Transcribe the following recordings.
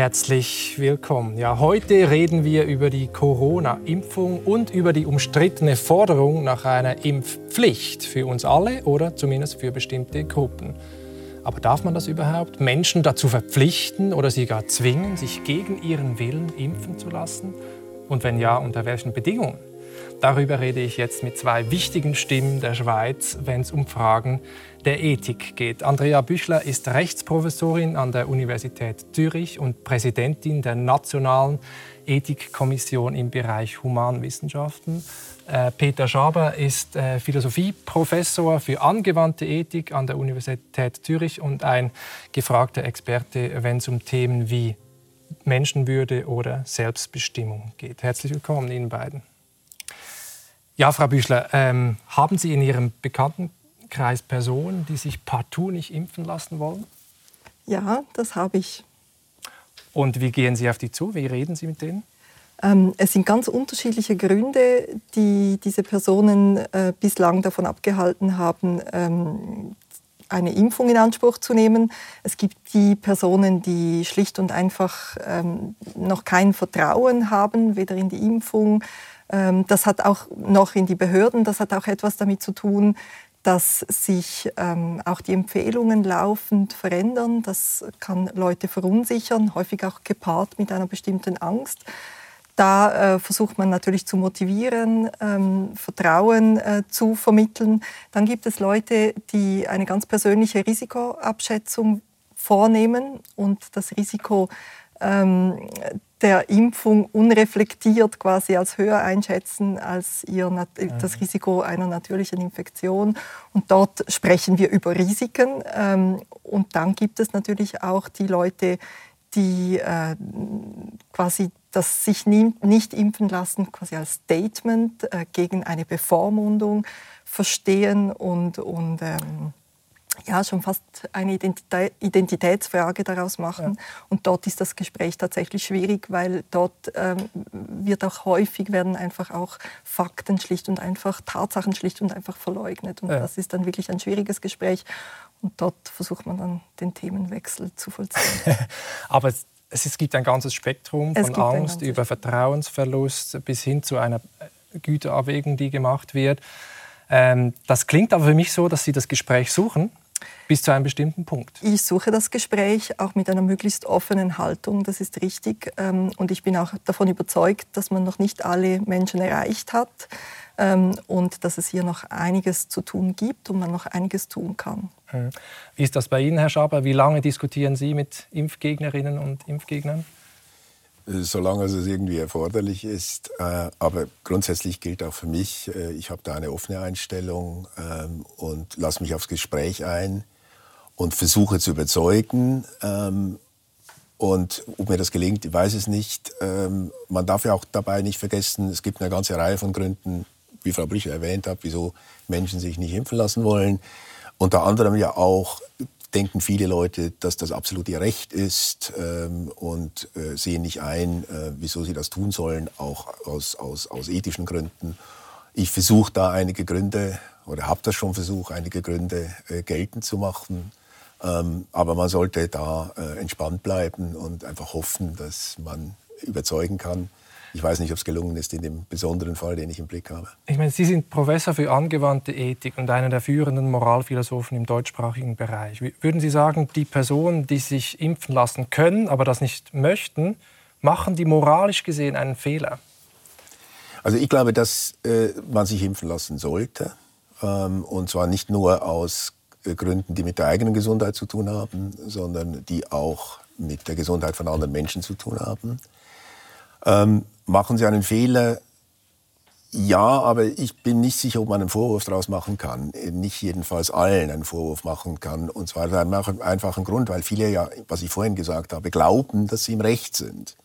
Herzlich willkommen. Ja, heute reden wir über die Corona-Impfung und über die umstrittene Forderung nach einer Impfpflicht für uns alle oder zumindest für bestimmte Gruppen. Aber darf man das überhaupt? Menschen dazu verpflichten oder sie gar zwingen, sich gegen ihren Willen impfen zu lassen? Und wenn ja, unter welchen Bedingungen? Darüber rede ich jetzt mit zwei wichtigen Stimmen der Schweiz, wenn es um Fragen der Ethik geht. Andrea Büchler ist Rechtsprofessorin an der Universität Zürich und Präsidentin der Nationalen Ethikkommission im Bereich Humanwissenschaften. Äh, Peter Schaber ist äh, Philosophieprofessor für angewandte Ethik an der Universität Zürich und ein gefragter Experte, wenn es um Themen wie Menschenwürde oder Selbstbestimmung geht. Herzlich willkommen Ihnen beiden. Ja, Frau Büchler, ähm, haben Sie in Ihrem Bekanntenkreis Personen, die sich partout nicht impfen lassen wollen? Ja, das habe ich. Und wie gehen Sie auf die zu? Wie reden Sie mit denen? Ähm, es sind ganz unterschiedliche Gründe, die diese Personen äh, bislang davon abgehalten haben, ähm, eine Impfung in Anspruch zu nehmen. Es gibt die Personen, die schlicht und einfach ähm, noch kein Vertrauen haben, weder in die Impfung das hat auch noch in die Behörden, das hat auch etwas damit zu tun, dass sich ähm, auch die Empfehlungen laufend verändern. Das kann Leute verunsichern, häufig auch gepaart mit einer bestimmten Angst. Da äh, versucht man natürlich zu motivieren, ähm, Vertrauen äh, zu vermitteln. Dann gibt es Leute, die eine ganz persönliche Risikoabschätzung vornehmen und das Risiko ähm, der Impfung unreflektiert quasi als höher einschätzen als ihr, das mhm. Risiko einer natürlichen Infektion. Und dort sprechen wir über Risiken. Ähm, und dann gibt es natürlich auch die Leute, die äh, quasi das sich nicht impfen lassen, quasi als Statement äh, gegen eine Bevormundung verstehen und, und ähm, ja, schon fast eine Identitätsfrage daraus machen. Ja. Und dort ist das Gespräch tatsächlich schwierig, weil dort ähm, wird auch häufig werden einfach auch Fakten schlicht und einfach, Tatsachen schlicht und einfach verleugnet. Und ja. das ist dann wirklich ein schwieriges Gespräch. Und dort versucht man dann den Themenwechsel zu vollziehen. Aber es, es gibt ein ganzes Spektrum von Angst über Vertrauensverlust bis hin zu einer Güterabwägung, die gemacht wird. Ähm, das klingt aber für mich so, dass Sie das Gespräch suchen bis zu einem bestimmten Punkt. Ich suche das Gespräch auch mit einer möglichst offenen Haltung, das ist richtig. Ähm, und ich bin auch davon überzeugt, dass man noch nicht alle Menschen erreicht hat ähm, und dass es hier noch einiges zu tun gibt und man noch einiges tun kann. Hm. Wie ist das bei Ihnen, Herr Schaber? Wie lange diskutieren Sie mit Impfgegnerinnen und Impfgegnern? Solange es irgendwie erforderlich ist. Äh, aber grundsätzlich gilt auch für mich, äh, ich habe da eine offene Einstellung ähm, und lasse mich aufs Gespräch ein und versuche zu überzeugen. Ähm, und ob mir das gelingt, ich weiß es nicht. Ähm, man darf ja auch dabei nicht vergessen, es gibt eine ganze Reihe von Gründen, wie Frau Brücher erwähnt hat, wieso Menschen sich nicht impfen lassen wollen. Unter anderem ja auch denken viele Leute, dass das absolut ihr Recht ist ähm, und äh, sehen nicht ein, äh, wieso sie das tun sollen, auch aus, aus, aus ethischen Gründen. Ich versuche da einige Gründe oder habe das schon versucht, einige Gründe äh, geltend zu machen. Ähm, aber man sollte da äh, entspannt bleiben und einfach hoffen, dass man überzeugen kann. Ich weiß nicht, ob es gelungen ist in dem besonderen Fall, den ich im Blick habe. Ich meine, Sie sind Professor für angewandte Ethik und einer der führenden Moralphilosophen im deutschsprachigen Bereich. Würden Sie sagen, die Personen, die sich impfen lassen können, aber das nicht möchten, machen die moralisch gesehen einen Fehler? Also ich glaube, dass äh, man sich impfen lassen sollte. Ähm, und zwar nicht nur aus äh, Gründen, die mit der eigenen Gesundheit zu tun haben, sondern die auch mit der Gesundheit von anderen Menschen zu tun haben. Ähm, machen Sie einen Fehler? Ja, aber ich bin nicht sicher, ob man einen Vorwurf daraus machen kann. Nicht jedenfalls allen einen Vorwurf machen kann. Und zwar aus einem einfachen Grund, weil viele ja, was ich vorhin gesagt habe, glauben, dass sie im Recht sind,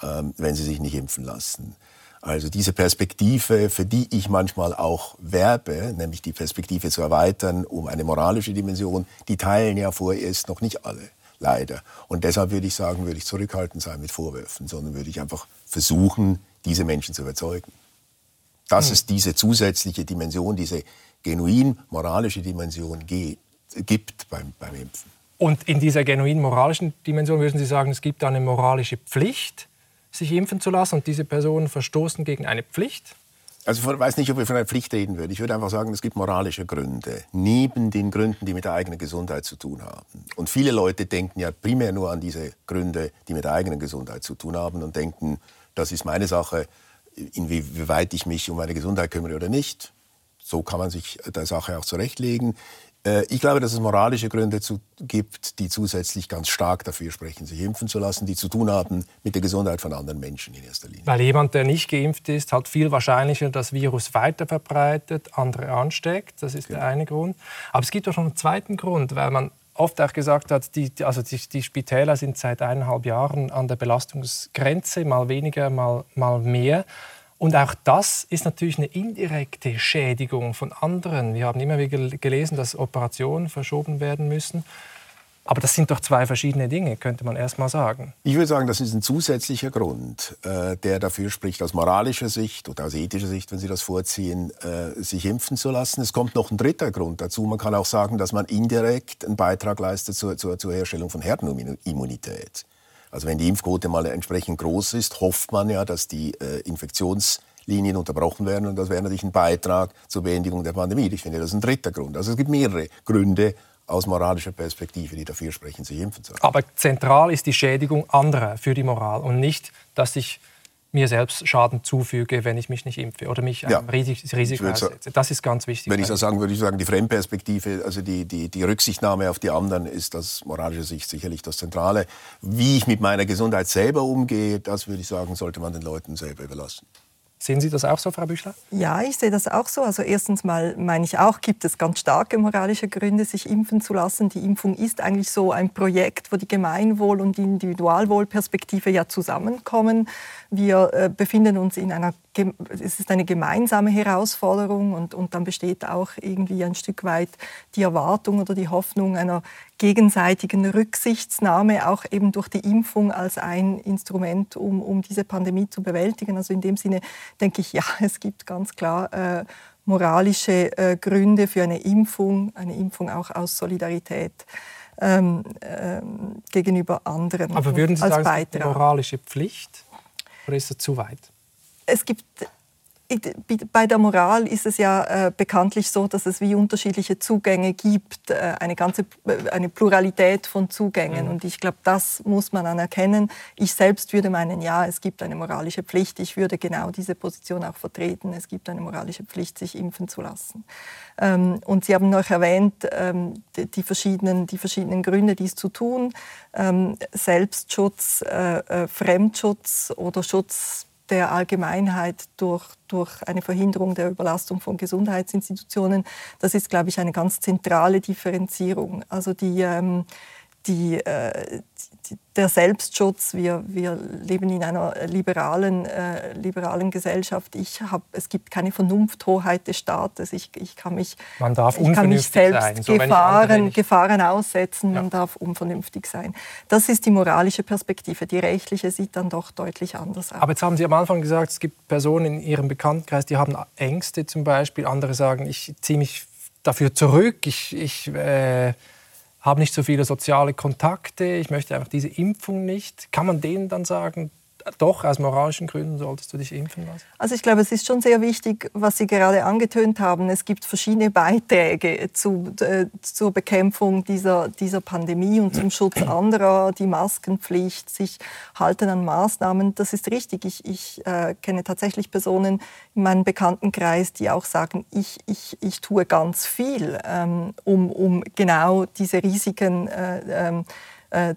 ähm, wenn sie sich nicht impfen lassen. Also diese Perspektive, für die ich manchmal auch werbe, nämlich die Perspektive zu erweitern um eine moralische Dimension, die teilen ja vorerst noch nicht alle leider. Und deshalb würde ich sagen, würde ich zurückhaltend sein mit Vorwürfen, sondern würde ich einfach versuchen, diese Menschen zu überzeugen. Dass hm. es diese zusätzliche Dimension, diese genuin moralische Dimension gibt beim, beim Impfen. Und in dieser genuin moralischen Dimension würden Sie sagen, es gibt eine moralische Pflicht, sich impfen zu lassen und diese Personen verstoßen gegen eine Pflicht? Also ich weiß nicht, ob ich von einer Pflicht reden würde. Ich würde einfach sagen, es gibt moralische Gründe, neben den Gründen, die mit der eigenen Gesundheit zu tun haben. Und viele Leute denken ja primär nur an diese Gründe, die mit der eigenen Gesundheit zu tun haben und denken, das ist meine Sache, inwieweit ich mich um meine Gesundheit kümmere oder nicht. So kann man sich der Sache auch zurechtlegen. Äh, ich glaube, dass es moralische Gründe zu, gibt, die zusätzlich ganz stark dafür sprechen, sich impfen zu lassen, die zu tun haben mit der Gesundheit von anderen Menschen in erster Linie. Weil jemand, der nicht geimpft ist, hat viel wahrscheinlicher das Virus weiter verbreitet, andere ansteckt. Das ist genau. der eine Grund. Aber es gibt auch noch einen zweiten Grund, weil man oft auch gesagt hat, die, also die, die, Spitäler sind seit eineinhalb Jahren an der Belastungsgrenze, mal weniger, mal, mal mehr. Und auch das ist natürlich eine indirekte Schädigung von anderen. Wir haben immer wieder gelesen, dass Operationen verschoben werden müssen. Aber das sind doch zwei verschiedene Dinge, könnte man erst mal sagen. Ich würde sagen, das ist ein zusätzlicher Grund, äh, der dafür spricht, aus moralischer Sicht oder aus ethischer Sicht, wenn Sie das vorziehen, äh, sich impfen zu lassen. Es kommt noch ein dritter Grund dazu. Man kann auch sagen, dass man indirekt einen Beitrag leistet zur, zur, zur Herstellung von Herdenimmunität. Also wenn die Impfquote mal entsprechend groß ist, hofft man ja, dass die äh, Infektionslinien unterbrochen werden und das wäre natürlich ein Beitrag zur Beendigung der Pandemie. Ich finde, das ist ein dritter Grund. Also es gibt mehrere Gründe aus moralischer Perspektive, die dafür sprechen, sich impfen zu lassen. Aber zentral ist die Schädigung anderer für die Moral und nicht, dass ich mir selbst Schaden zufüge, wenn ich mich nicht impfe oder mich ja. einem Risiko aussetze. Das ist ganz wichtig. Wenn ich das sagen würde, ich sagen, die Fremdperspektive, also die, die, die Rücksichtnahme auf die anderen ist aus moralischer Sicht sicherlich das Zentrale. Wie ich mit meiner Gesundheit selber umgehe, das würde ich sagen, sollte man den Leuten selber überlassen. Sehen Sie das auch so, Frau Büchler? Ja, ich sehe das auch so. Also erstens mal meine ich auch, gibt es ganz starke moralische Gründe, sich impfen zu lassen. Die Impfung ist eigentlich so ein Projekt, wo die Gemeinwohl- und die Individualwohlperspektive ja zusammenkommen. Wir äh, befinden uns in einer, es ist eine gemeinsame Herausforderung und, und dann besteht auch irgendwie ein Stück weit die Erwartung oder die Hoffnung einer gegenseitigen Rücksichtsnahme, auch eben durch die Impfung als ein Instrument, um, um diese Pandemie zu bewältigen. Also in dem Sinne denke ich, ja, es gibt ganz klar äh, moralische äh, Gründe für eine Impfung, eine Impfung auch aus Solidarität. Ähm, ähm, gegenüber anderen. Aber würden Sie sagen, es ist eine moralische Pflicht? Das zu weit? Es gibt bei der Moral ist es ja äh, bekanntlich so, dass es wie unterschiedliche Zugänge gibt, äh, eine ganze äh, eine Pluralität von Zugängen. Mhm. Und ich glaube, das muss man anerkennen. Ich selbst würde meinen, ja, es gibt eine moralische Pflicht. Ich würde genau diese Position auch vertreten. Es gibt eine moralische Pflicht, sich impfen zu lassen. Ähm, und Sie haben noch erwähnt, ähm, die, die, verschiedenen, die verschiedenen Gründe, dies zu tun. Ähm, Selbstschutz, äh, Fremdschutz oder Schutz der Allgemeinheit durch, durch eine Verhinderung der Überlastung von Gesundheitsinstitutionen. Das ist, glaube ich, eine ganz zentrale Differenzierung. Also die, ähm, die, äh, der Selbstschutz. Wir, wir leben in einer liberalen, äh, liberalen Gesellschaft. Ich hab, es gibt keine Vernunfthoheit des Staates. Ich, ich kann mich, man darf ich kann mich selbst sein, so Gefahren, Gefahren aussetzen. Ja. Man darf unvernünftig sein. Das ist die moralische Perspektive. Die rechtliche sieht dann doch deutlich anders aus. Aber jetzt haben Sie am Anfang gesagt, es gibt Personen in Ihrem Bekanntenkreis, die haben Ängste zum Beispiel. Andere sagen, ich ziehe mich dafür zurück. Ich, ich äh, habe nicht so viele soziale Kontakte, ich möchte einfach diese Impfung nicht. Kann man denen dann sagen, doch, aus moralischen Gründen solltest du dich impfen lassen? Also ich glaube, es ist schon sehr wichtig, was Sie gerade angetönt haben. Es gibt verschiedene Beiträge zu, äh, zur Bekämpfung dieser, dieser Pandemie und zum Schutz anderer, die Maskenpflicht, sich halten an Maßnahmen. Das ist richtig. Ich, ich äh, kenne tatsächlich Personen in meinem Bekanntenkreis, die auch sagen, ich, ich, ich tue ganz viel, ähm, um, um genau diese Risiken äh, ähm, äh,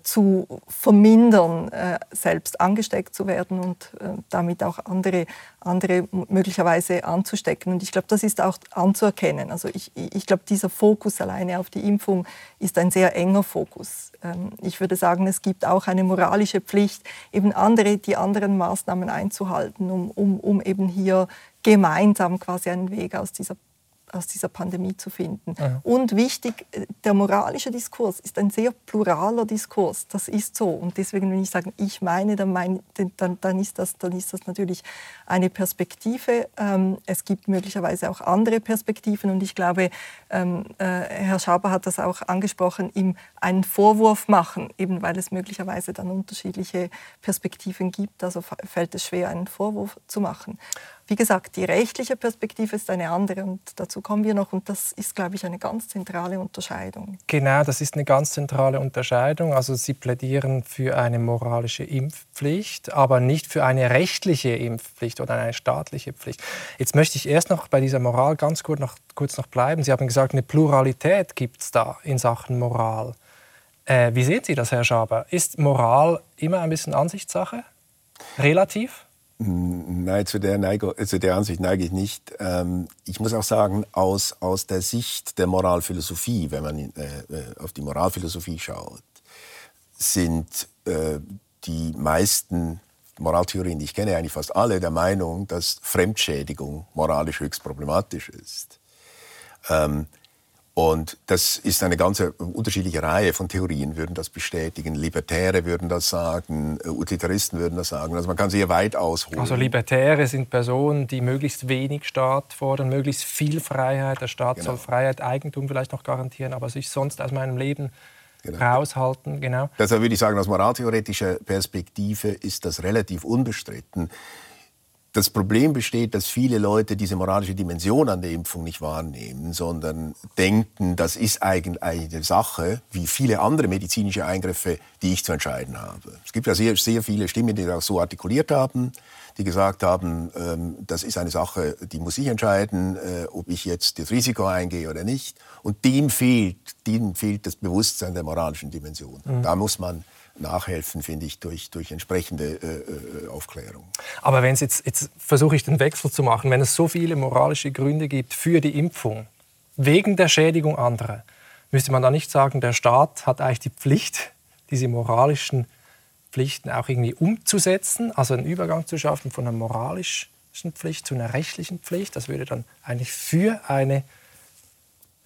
zu vermindern, äh, selbst angesteckt zu werden und äh, damit auch andere, andere möglicherweise anzustecken. Und ich glaube, das ist auch anzuerkennen. Also ich, ich glaube, dieser Fokus alleine auf die Impfung ist ein sehr enger Fokus. Ähm, ich würde sagen, es gibt auch eine moralische Pflicht, eben andere, die anderen Maßnahmen einzuhalten, um, um, um eben hier gemeinsam quasi einen Weg aus dieser aus dieser Pandemie zu finden. Ja. Und wichtig, äh, der moralische Diskurs ist ein sehr pluraler Diskurs. Das ist so. Und deswegen, wenn ich sage, ich meine, dann, meine, dann, dann, ist, das, dann ist das natürlich eine Perspektive. Ähm, es gibt möglicherweise auch andere Perspektiven. Und ich glaube, ähm, äh, Herr Schaber hat das auch angesprochen, ihm einen Vorwurf machen, eben weil es möglicherweise dann unterschiedliche Perspektiven gibt. Also fällt es schwer, einen Vorwurf zu machen. Wie gesagt, die rechtliche Perspektive ist eine andere und dazu kommen wir noch und das ist, glaube ich, eine ganz zentrale Unterscheidung. Genau, das ist eine ganz zentrale Unterscheidung. Also Sie plädieren für eine moralische Impfpflicht, aber nicht für eine rechtliche Impfpflicht oder eine staatliche Pflicht. Jetzt möchte ich erst noch bei dieser Moral ganz kurz noch, kurz noch bleiben. Sie haben gesagt, eine Pluralität gibt es da in Sachen Moral. Äh, wie sehen Sie das, Herr Schaber? Ist Moral immer ein bisschen Ansichtssache? Relativ? Nein, zu der, Neige, zu der Ansicht neige ich nicht. Ähm, ich muss auch sagen, aus, aus der Sicht der Moralphilosophie, wenn man äh, äh, auf die Moralphilosophie schaut, sind äh, die meisten Moraltheorien, die ich kenne, eigentlich fast alle der Meinung, dass Fremdschädigung moralisch höchst problematisch ist. Ähm, und das ist eine ganz unterschiedliche Reihe von Theorien, würden das bestätigen. Libertäre würden das sagen, äh, Utilitaristen würden das sagen. Also man kann sehr weit ausholen. Also Libertäre sind Personen, die möglichst wenig Staat fordern, möglichst viel Freiheit. Der Staat genau. soll Freiheit, Eigentum vielleicht noch garantieren, aber sich sonst aus meinem Leben Genau. raushalten. Genau. Deshalb würde ich sagen, aus moraltheoretischer Perspektive ist das relativ unbestritten das Problem besteht, dass viele Leute diese moralische Dimension an der Impfung nicht wahrnehmen, sondern denken, das ist eigentlich eine Sache, wie viele andere medizinische Eingriffe, die ich zu entscheiden habe. Es gibt ja sehr, sehr viele Stimmen, die das so artikuliert haben, die gesagt haben, ähm, das ist eine Sache, die muss ich entscheiden, äh, ob ich jetzt das Risiko eingehe oder nicht. Und dem fehlt, dem fehlt das Bewusstsein der moralischen Dimension. Mhm. Da muss man nachhelfen, finde ich, durch, durch entsprechende äh, äh, Aufklärung. Aber wenn es jetzt, jetzt versuche ich den Wechsel zu machen, wenn es so viele moralische Gründe gibt für die Impfung, wegen der Schädigung anderer, müsste man da nicht sagen, der Staat hat eigentlich die Pflicht, diese moralischen Pflichten auch irgendwie umzusetzen, also einen Übergang zu schaffen von einer moralischen Pflicht zu einer rechtlichen Pflicht. Das würde dann eigentlich für eine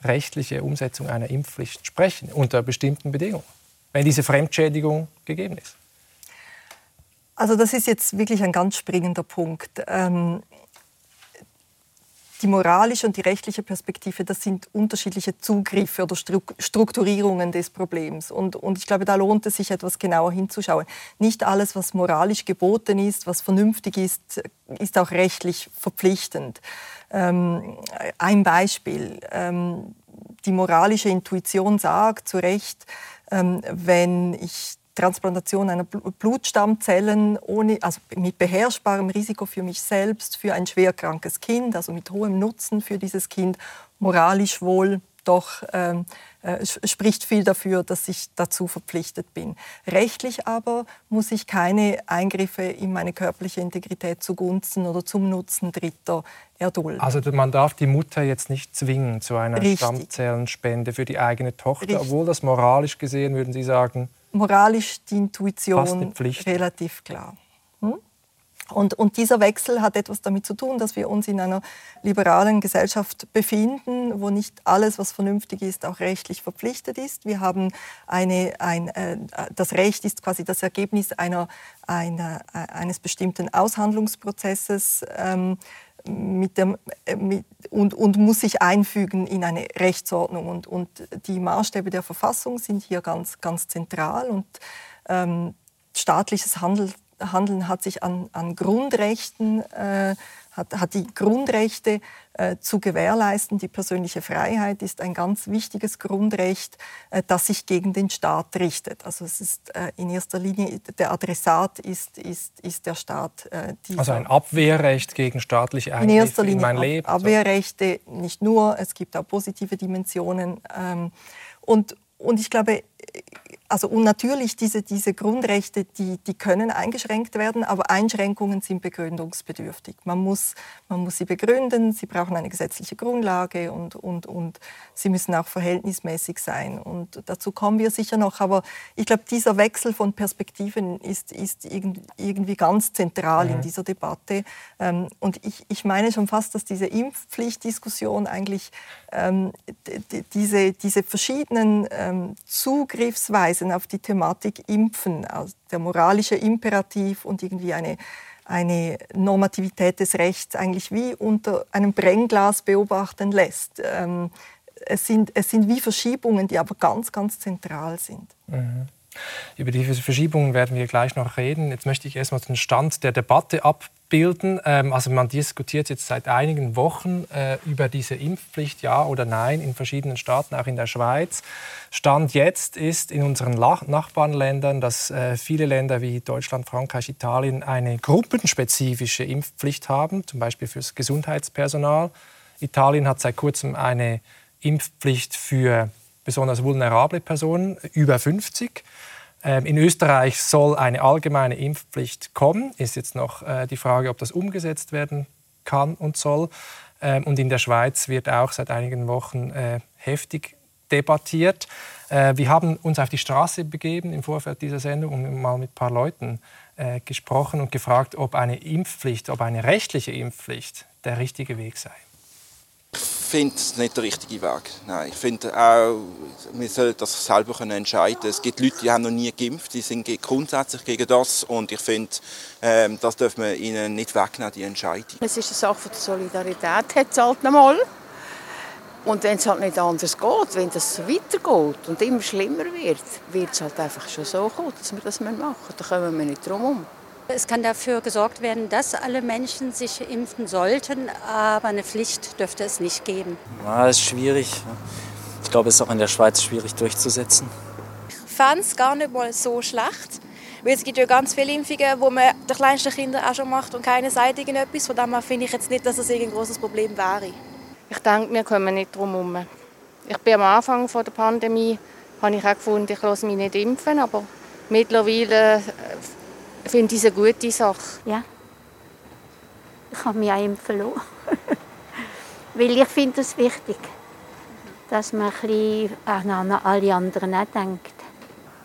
rechtliche Umsetzung einer Impfpflicht sprechen, unter bestimmten Bedingungen wenn diese Fremdschädigung gegeben ist? Also das ist jetzt wirklich ein ganz springender Punkt. Ähm, die moralische und die rechtliche Perspektive, das sind unterschiedliche Zugriffe oder Strukturierungen des Problems. Und, und ich glaube, da lohnt es sich etwas genauer hinzuschauen. Nicht alles, was moralisch geboten ist, was vernünftig ist, ist auch rechtlich verpflichtend. Ähm, ein Beispiel. Ähm, die moralische Intuition sagt zu Recht, wenn ich Transplantation einer Blutstammzellen ohne, also mit beherrschbarem Risiko für mich selbst, für ein schwerkrankes Kind, also mit hohem Nutzen für dieses Kind, moralisch wohl doch ähm, äh, spricht viel dafür, dass ich dazu verpflichtet bin. Rechtlich aber muss ich keine Eingriffe in meine körperliche Integrität zugunsten oder zum Nutzen Dritter erdulden. Also man darf die Mutter jetzt nicht zwingen zu einer Richtig. Stammzellenspende für die eigene Tochter, Richtig. obwohl das moralisch gesehen, würden Sie sagen, moralisch die Intuition relativ klar. Und, und, dieser Wechsel hat etwas damit zu tun, dass wir uns in einer liberalen Gesellschaft befinden, wo nicht alles, was vernünftig ist, auch rechtlich verpflichtet ist. Wir haben eine, ein, äh, das Recht ist quasi das Ergebnis einer, einer, äh, eines bestimmten Aushandlungsprozesses. Ähm, mit dem, äh, mit, und, und, muss sich einfügen in eine Rechtsordnung. Und, und die Maßstäbe der Verfassung sind hier ganz, ganz zentral. Und ähm, staatliches Handeln Handeln hat sich an, an Grundrechten, äh, hat, hat, die Grundrechte äh, zu gewährleisten. Die persönliche Freiheit ist ein ganz wichtiges Grundrecht, äh, das sich gegen den Staat richtet. Also es ist äh, in erster Linie, der Adressat ist, ist, ist der Staat. Äh, also ein Abwehrrecht gegen staatliche Eingriffe in, erster Linie in mein Leben. Abwehrrechte nicht nur, es gibt auch positive Dimensionen. Ähm, und, und ich glaube, also und natürlich diese, diese Grundrechte, die, die können eingeschränkt werden, aber Einschränkungen sind begründungsbedürftig. Man muss, man muss sie begründen, sie brauchen eine gesetzliche Grundlage und, und, und sie müssen auch verhältnismäßig sein. Und dazu kommen wir sicher noch. Aber ich glaube, dieser Wechsel von Perspektiven ist, ist irgendwie ganz zentral in dieser Debatte. Ähm, und ich, ich meine schon fast, dass diese Impfpflichtdiskussion eigentlich ähm, diese, diese verschiedenen ähm, Zugriffsweisen auf die Thematik Impfen, also der moralische Imperativ und irgendwie eine, eine Normativität des Rechts eigentlich wie unter einem Brennglas beobachten lässt. Ähm, es, sind, es sind wie Verschiebungen, die aber ganz, ganz zentral sind. Mhm. Über diese Verschiebungen werden wir gleich noch reden. Jetzt möchte ich erstmal den Stand der Debatte abbilden. Ähm, also man diskutiert jetzt seit einigen Wochen äh, über diese Impfpflicht, ja oder nein, in verschiedenen Staaten, auch in der Schweiz. Stand jetzt ist in unseren Nachbarländern, dass äh, viele Länder wie Deutschland, Frankreich, Italien eine gruppenspezifische Impfpflicht haben, zum Beispiel fürs Gesundheitspersonal. Italien hat seit kurzem eine Impfpflicht für besonders vulnerable Personen über 50. Ähm, in Österreich soll eine allgemeine Impfpflicht kommen. Ist jetzt noch äh, die Frage, ob das umgesetzt werden kann und soll. Ähm, und in der Schweiz wird auch seit einigen Wochen äh, heftig debattiert. Äh, wir haben uns auf die Straße begeben im Vorfeld dieser Sendung und mal mit ein paar Leuten gesprochen und gefragt, ob eine Impfpflicht, ob eine rechtliche Impfpflicht der richtige Weg sei finde es nicht der richtige Weg. Nein, ich finde auch, wir sollten das selber entscheiden können. Es gibt Leute, die haben noch nie geimpft, die sind grundsätzlich gegen das und ich finde, ähm, das dürfen wir ihnen nicht wegnehmen, die Entscheidung. Es ist eine Sache der Solidarität, hat halt einmal. Und wenn es halt nicht anders geht, wenn das so weitergeht und immer schlimmer wird, wird es halt einfach schon so kommen, dass wir das machen müssen. Da kommen wir nicht drum herum. Es kann dafür gesorgt werden, dass alle Menschen sich impfen sollten, aber eine Pflicht dürfte es nicht geben. Ja, ist schwierig. Ich glaube, es ist auch in der Schweiz schwierig durchzusetzen. Ich fand es gar nicht mal so schlecht. Weil es gibt ja ganz viele Impfungen, wo man den kleinsten Kindern auch schon macht und keine sagt irgendetwas. Von daher finde ich jetzt nicht, dass es ein großes Problem wäre. Ich denke, wir kommen nicht drum herum. Ich bin am Anfang der Pandemie, habe ich auch gefunden, ich lasse mich nicht impfen, aber mittlerweile ich finde es eine gute Sache. Ja. Ich habe mich auch impfen lassen. Weil ich finde es wichtig, dass man ein bisschen an alle anderen auch denkt.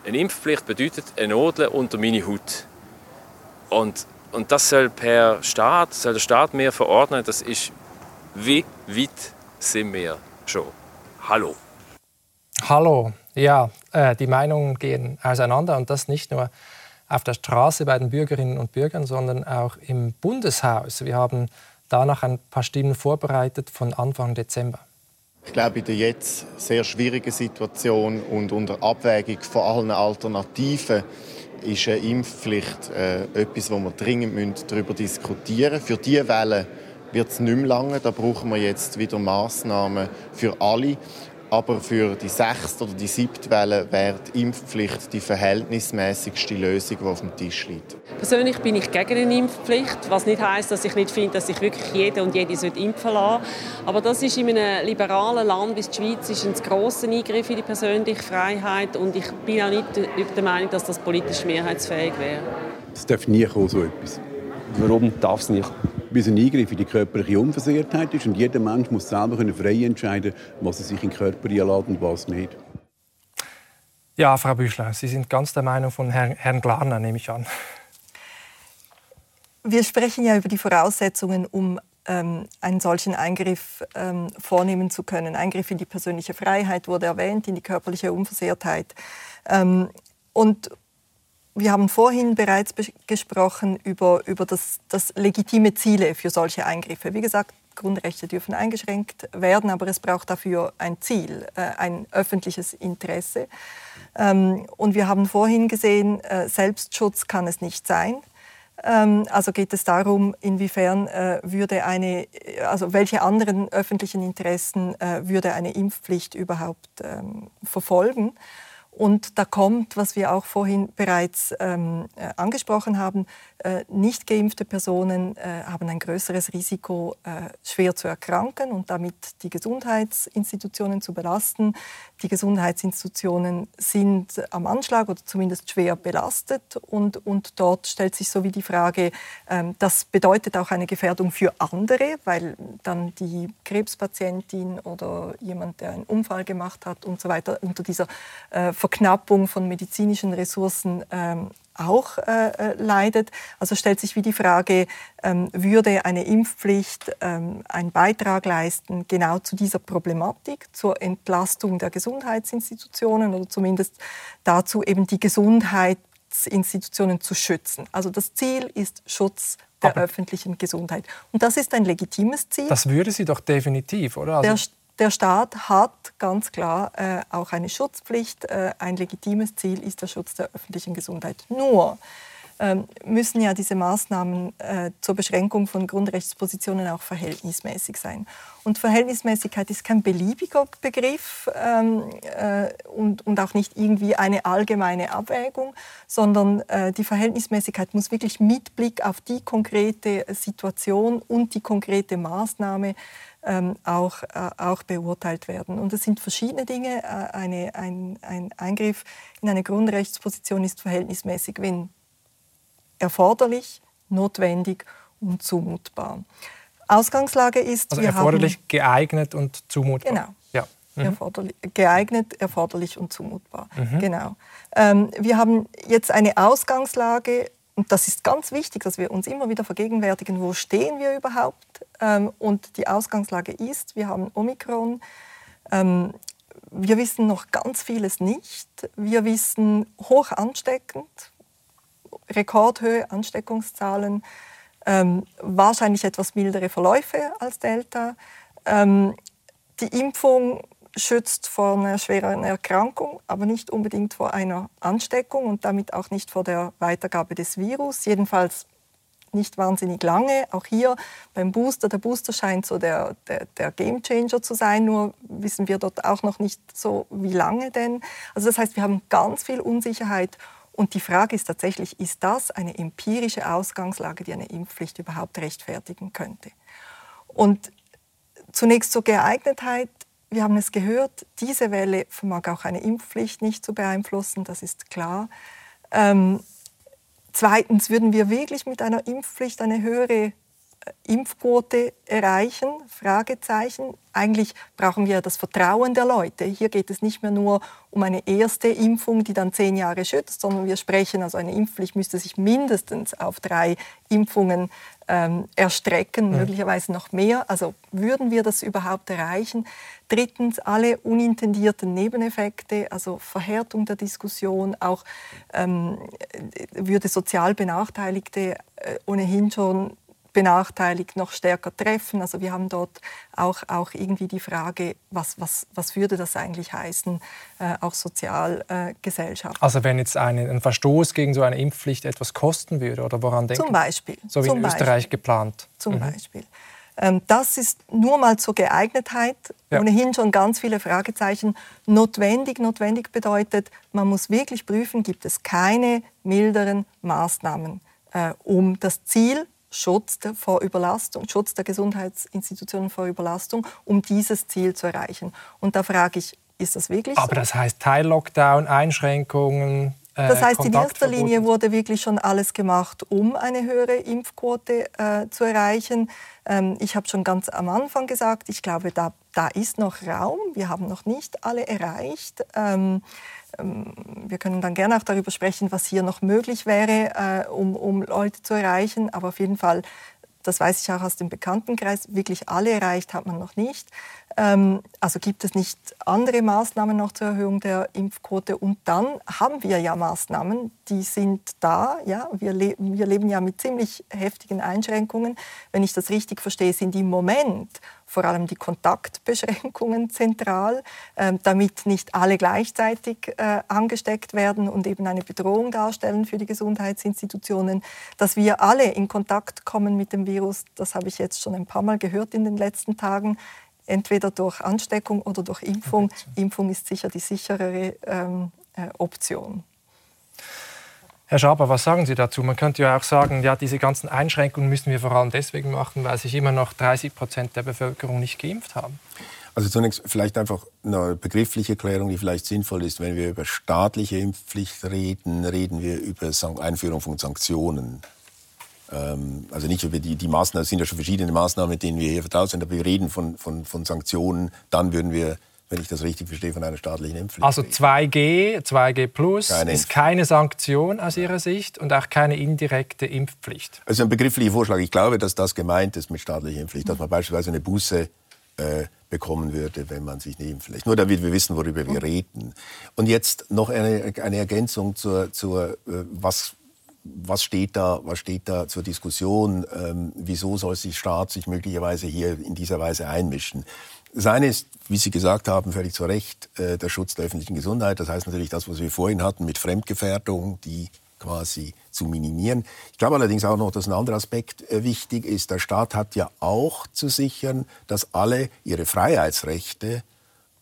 Eine Impfpflicht bedeutet eine Nadel unter meine Haut. Und, und das soll per Staat, soll der Staat mehr verordnen. Das ist, wie weit sind wir schon? Hallo. Hallo. Ja, äh, die Meinungen gehen auseinander und das nicht nur auf der Straße bei den Bürgerinnen und Bürgern, sondern auch im Bundeshaus. Wir haben danach ein paar Stimmen vorbereitet von Anfang Dezember. Ich glaube, in der jetzt sehr schwierigen Situation und unter Abwägung von allen Alternativen ist eine Impfpflicht äh, etwas, wo wir dringend darüber diskutieren müssen. Für diese Welle wird es nicht mehr lange. Da brauchen wir jetzt wieder Massnahmen für alle. Aber für die sechste oder die siebte Welle wäre die Impfpflicht die verhältnismäßigste Lösung, die auf dem Tisch liegt. Persönlich bin ich gegen eine Impfpflicht, was nicht heißt, dass ich nicht finde, dass sich wirklich jeder und jede impfen lassen Aber das ist in einem liberalen Land wie die Schweiz ist ein grosser Eingriff in die persönliche Freiheit und ich bin auch nicht der Meinung, dass das politisch mehrheitsfähig wäre. Es darf nie kommen, so etwas. Warum darf es nicht? Weil es ein Eingriff in die körperliche Unversehrtheit ist und jeder Mensch muss selber frei entscheiden was er sich in den Körper einlädt und was nicht. Ja, Frau Büchler, Sie sind ganz der Meinung von Herrn, Herrn Glarner, nehme ich an. Wir sprechen ja über die Voraussetzungen, um ähm, einen solchen Eingriff ähm, vornehmen zu können. Eingriff in die persönliche Freiheit wurde erwähnt, in die körperliche Unversehrtheit. Ähm, und wir haben vorhin bereits gesprochen über, über das, das legitime Ziele für solche Eingriffe. Wie gesagt, Grundrechte dürfen eingeschränkt werden, aber es braucht dafür ein Ziel, äh, ein öffentliches Interesse. Ähm, und wir haben vorhin gesehen, äh, Selbstschutz kann es nicht sein. Ähm, also geht es darum, inwiefern äh, würde eine, also welche anderen öffentlichen Interessen würde eine Impfpflicht überhaupt ähm, verfolgen. Und da kommt, was wir auch vorhin bereits ähm, äh, angesprochen haben, äh, nicht geimpfte Personen äh, haben ein größeres Risiko, äh, schwer zu erkranken und damit die Gesundheitsinstitutionen zu belasten. Die Gesundheitsinstitutionen sind am Anschlag oder zumindest schwer belastet. Und, und dort stellt sich so wie die Frage, ähm, das bedeutet auch eine Gefährdung für andere, weil dann die Krebspatientin oder jemand, der einen Unfall gemacht hat und so weiter unter dieser äh, Verknappung von medizinischen Ressourcen ähm, auch äh, äh, leidet. Also stellt sich wie die Frage, ähm, würde eine Impfpflicht ähm, einen Beitrag leisten genau zu dieser Problematik, zur Entlastung der Gesundheitsinstitutionen oder zumindest dazu eben die Gesundheitsinstitutionen zu schützen. Also das Ziel ist Schutz der Aber öffentlichen Gesundheit. Und das ist ein legitimes Ziel. Das würde sie doch definitiv, oder? Also der Staat hat ganz klar äh, auch eine Schutzpflicht. Äh, ein legitimes Ziel ist der Schutz der öffentlichen Gesundheit. Nur ähm, müssen ja diese Maßnahmen äh, zur Beschränkung von Grundrechtspositionen auch verhältnismäßig sein. Und Verhältnismäßigkeit ist kein beliebiger Begriff ähm, äh, und, und auch nicht irgendwie eine allgemeine Abwägung, sondern äh, die Verhältnismäßigkeit muss wirklich mit Blick auf die konkrete Situation und die konkrete Maßnahme auch, äh, auch beurteilt werden. Und es sind verschiedene Dinge. Äh, eine, ein, ein Eingriff in eine Grundrechtsposition ist verhältnismäßig, wenn erforderlich, notwendig und zumutbar. Ausgangslage ist, also erforderlich, haben, geeignet und zumutbar. Genau. Ja. Mhm. Erforderlich, geeignet, erforderlich und zumutbar. Mhm. Genau. Ähm, wir haben jetzt eine Ausgangslage und das ist ganz wichtig, dass wir uns immer wieder vergegenwärtigen, wo stehen wir überhaupt. Ähm, und die Ausgangslage ist, wir haben Omikron. Ähm, wir wissen noch ganz vieles nicht. Wir wissen hoch ansteckend, Rekordhöhe Ansteckungszahlen, ähm, wahrscheinlich etwas mildere Verläufe als Delta. Ähm, die Impfung schützt vor einer schweren Erkrankung, aber nicht unbedingt vor einer Ansteckung und damit auch nicht vor der Weitergabe des Virus. Jedenfalls nicht wahnsinnig lange. Auch hier beim Booster, der Booster scheint so der, der, der Game Changer zu sein, nur wissen wir dort auch noch nicht so, wie lange denn. Also das heißt, wir haben ganz viel Unsicherheit und die Frage ist tatsächlich, ist das eine empirische Ausgangslage, die eine Impfpflicht überhaupt rechtfertigen könnte? Und zunächst zur Geeignetheit wir haben es gehört, diese Welle vermag auch eine Impfpflicht nicht zu beeinflussen, das ist klar. Ähm, zweitens würden wir wirklich mit einer Impfpflicht eine höhere Impfquote erreichen? Fragezeichen. Eigentlich brauchen wir das Vertrauen der Leute. Hier geht es nicht mehr nur um eine erste Impfung, die dann zehn Jahre schützt, sondern wir sprechen, also eine Impfpflicht müsste sich mindestens auf drei Impfungen ähm, erstrecken, mhm. möglicherweise noch mehr. Also würden wir das überhaupt erreichen? Drittens, alle unintendierten Nebeneffekte, also Verhärtung der Diskussion, auch ähm, würde sozial Benachteiligte äh, ohnehin schon benachteiligt noch stärker treffen. Also wir haben dort auch, auch irgendwie die Frage, was, was, was würde das eigentlich heißen, äh, auch sozial, äh. Also wenn jetzt eine, ein Verstoß gegen so eine Impfpflicht etwas kosten würde oder woran denken Zum Beispiel. So wie Zum in Österreich Beispiel. geplant. Zum mhm. Beispiel. Ähm, das ist nur mal zur Geeignetheit. Ja. Ohnehin schon ganz viele Fragezeichen. Notwendig, notwendig bedeutet, man muss wirklich prüfen, gibt es keine milderen Maßnahmen, äh, um das Ziel Schutz vor Überlastung, Schutz der Gesundheitsinstitutionen vor Überlastung, um dieses Ziel zu erreichen. Und da frage ich, ist das wirklich Aber so? das heißt Teil-Lockdown, Einschränkungen. Äh, das heißt, in erster Linie wurde wirklich schon alles gemacht, um eine höhere Impfquote äh, zu erreichen. Ähm, ich habe schon ganz am Anfang gesagt, ich glaube, da, da ist noch Raum. Wir haben noch nicht alle erreicht. Ähm, ähm, wir können dann gerne auch darüber sprechen, was hier noch möglich wäre, äh, um, um Leute zu erreichen. Aber auf jeden Fall, das weiß ich auch aus dem Bekanntenkreis, wirklich alle erreicht hat man noch nicht. Ähm, also gibt es nicht andere Maßnahmen noch zur Erhöhung der Impfquote. Und dann haben wir ja Maßnahmen, die sind da. Ja? Wir, le wir leben ja mit ziemlich heftigen Einschränkungen. Wenn ich das richtig verstehe, sind im Moment vor allem die Kontaktbeschränkungen zentral, äh, damit nicht alle gleichzeitig äh, angesteckt werden und eben eine Bedrohung darstellen für die Gesundheitsinstitutionen. Dass wir alle in Kontakt kommen mit dem Virus, das habe ich jetzt schon ein paar Mal gehört in den letzten Tagen entweder durch Ansteckung oder durch Impfung. Impfung ist sicher die sicherere ähm, äh, Option. Herr Schaber, was sagen Sie dazu? Man könnte ja auch sagen, ja, diese ganzen Einschränkungen müssen wir vor allem deswegen machen, weil sich immer noch 30 Prozent der Bevölkerung nicht geimpft haben. Also zunächst vielleicht einfach eine begriffliche Klärung, die vielleicht sinnvoll ist. Wenn wir über staatliche Impfpflicht reden, reden wir über Einführung von Sanktionen. Ähm, also nicht über die, die Maßnahmen, es sind ja schon verschiedene Maßnahmen, mit denen wir hier vertraut sind, aber wir reden von, von, von Sanktionen. Dann würden wir wenn ich das richtig verstehe, von einer staatlichen Impfpflicht. Also 2G, 2G Plus keine ist keine Sanktion aus Ihrer Sicht und auch keine indirekte Impfpflicht. Also ein begrifflicher Vorschlag. Ich glaube, dass das gemeint ist mit staatlicher Impfpflicht, dass man beispielsweise eine Buße äh, bekommen würde, wenn man sich nicht impfen lässt. Nur damit wir wissen, worüber wir reden. Und jetzt noch eine, eine Ergänzung zur, zur äh, was was steht da, was steht da zur Diskussion? Ähm, wieso soll sich Staat sich möglicherweise hier in dieser Weise einmischen? Das eine ist, wie Sie gesagt haben, völlig zu Recht, äh, der Schutz der öffentlichen Gesundheit. Das heißt natürlich das, was wir vorhin hatten mit Fremdgefährdung, die quasi zu minimieren. Ich glaube allerdings auch noch, dass ein anderer Aspekt äh, wichtig ist. Der Staat hat ja auch zu sichern, dass alle ihre Freiheitsrechte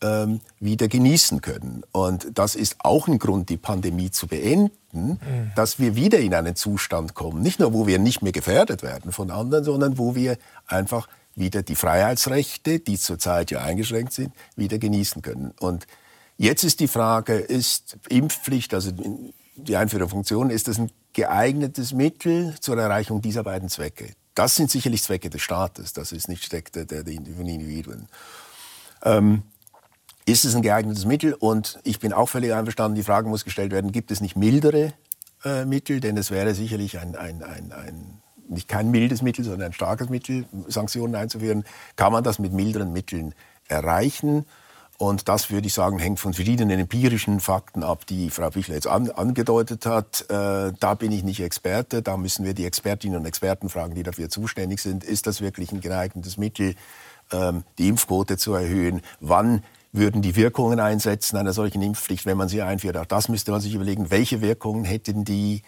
ähm, wieder genießen können. Und das ist auch ein Grund, die Pandemie zu beenden, mhm. dass wir wieder in einen Zustand kommen, nicht nur, wo wir nicht mehr gefährdet werden von anderen, sondern wo wir einfach wieder die Freiheitsrechte, die zurzeit ja eingeschränkt sind, wieder genießen können. Und jetzt ist die Frage, ist Impfpflicht, also die Einführung der Funktionen, ist das ein geeignetes Mittel zur Erreichung dieser beiden Zwecke? Das sind sicherlich Zwecke des Staates, das ist nicht Zweck der, der, der Individuen. Ähm, ist es ein geeignetes Mittel? Und ich bin auch völlig einverstanden, die Frage muss gestellt werden, gibt es nicht mildere äh, Mittel? Denn es wäre sicherlich ein, ein, ein, ein nicht kein mildes Mittel, sondern ein starkes Mittel, Sanktionen einzuführen, kann man das mit milderen Mitteln erreichen. Und das, würde ich sagen, hängt von verschiedenen empirischen Fakten ab, die Frau Bichler jetzt an, angedeutet hat. Äh, da bin ich nicht Experte. Da müssen wir die Expertinnen und Experten fragen, die dafür zuständig sind. Ist das wirklich ein geeignetes Mittel, ähm, die Impfquote zu erhöhen? Wann würden die Wirkungen einsetzen einer solchen Impfpflicht, wenn man sie einführt? Auch das müsste man sich überlegen. Welche Wirkungen hätten die?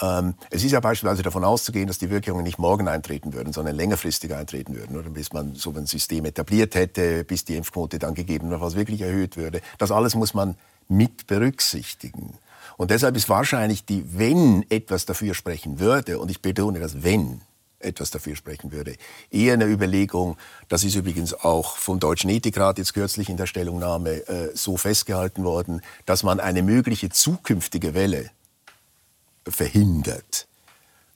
Ähm, es ist ja beispielsweise davon auszugehen, dass die Wirkungen nicht morgen eintreten würden, sondern längerfristig eintreten würden, oder bis man so ein System etabliert hätte, bis die Impfquote dann gegebenenfalls wirklich erhöht würde. Das alles muss man mit berücksichtigen. Und deshalb ist wahrscheinlich die, wenn etwas dafür sprechen würde, und ich betone das wenn, etwas dafür sprechen würde. Eher eine Überlegung, das ist übrigens auch vom Deutschen Ethikrat jetzt kürzlich in der Stellungnahme äh, so festgehalten worden, dass man eine mögliche zukünftige Welle verhindert.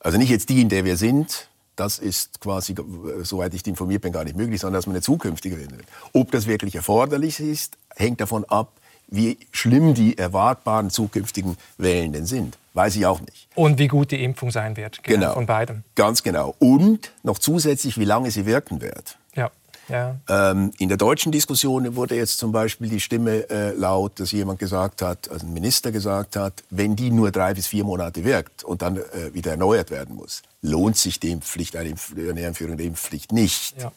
Also nicht jetzt die, in der wir sind, das ist quasi, soweit ich informiert bin, gar nicht möglich, sondern dass man eine zukünftige findet. Ob das wirklich erforderlich ist, hängt davon ab, wie schlimm die erwartbaren zukünftigen Wellen denn sind. Weiß ich auch nicht. Und wie gut die Impfung sein wird. Genau, genau. Von beidem. Ganz genau. Und noch zusätzlich, wie lange sie wirken wird. Ja. Ähm, in der deutschen Diskussion wurde jetzt zum Beispiel die Stimme äh, laut, dass jemand gesagt hat, also ein Minister gesagt hat, wenn die nur drei bis vier Monate wirkt und dann äh, wieder erneuert werden muss, lohnt sich die Impfpflicht, eine, Impf eine Einführung der Impfpflicht nicht. Ja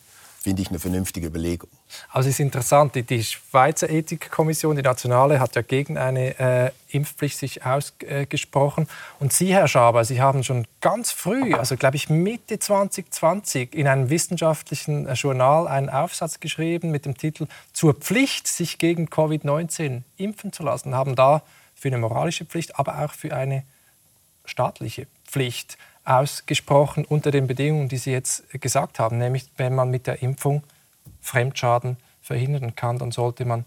finde ich eine vernünftige Überlegung. Also es ist interessant, die, Schweizer Ethikkommission, die nationale, hat ja gegen eine äh, Impfpflicht sich ausgesprochen. Äh, Und Sie, Herr Schaber, Sie haben schon ganz früh, also glaube ich Mitte 2020, in einem wissenschaftlichen äh, Journal einen Aufsatz geschrieben mit dem Titel Zur Pflicht, sich gegen Covid-19 impfen zu lassen, haben da für eine moralische Pflicht, aber auch für eine staatliche Pflicht ausgesprochen unter den Bedingungen, die Sie jetzt gesagt haben, nämlich wenn man mit der Impfung Fremdschaden verhindern kann, dann sollte man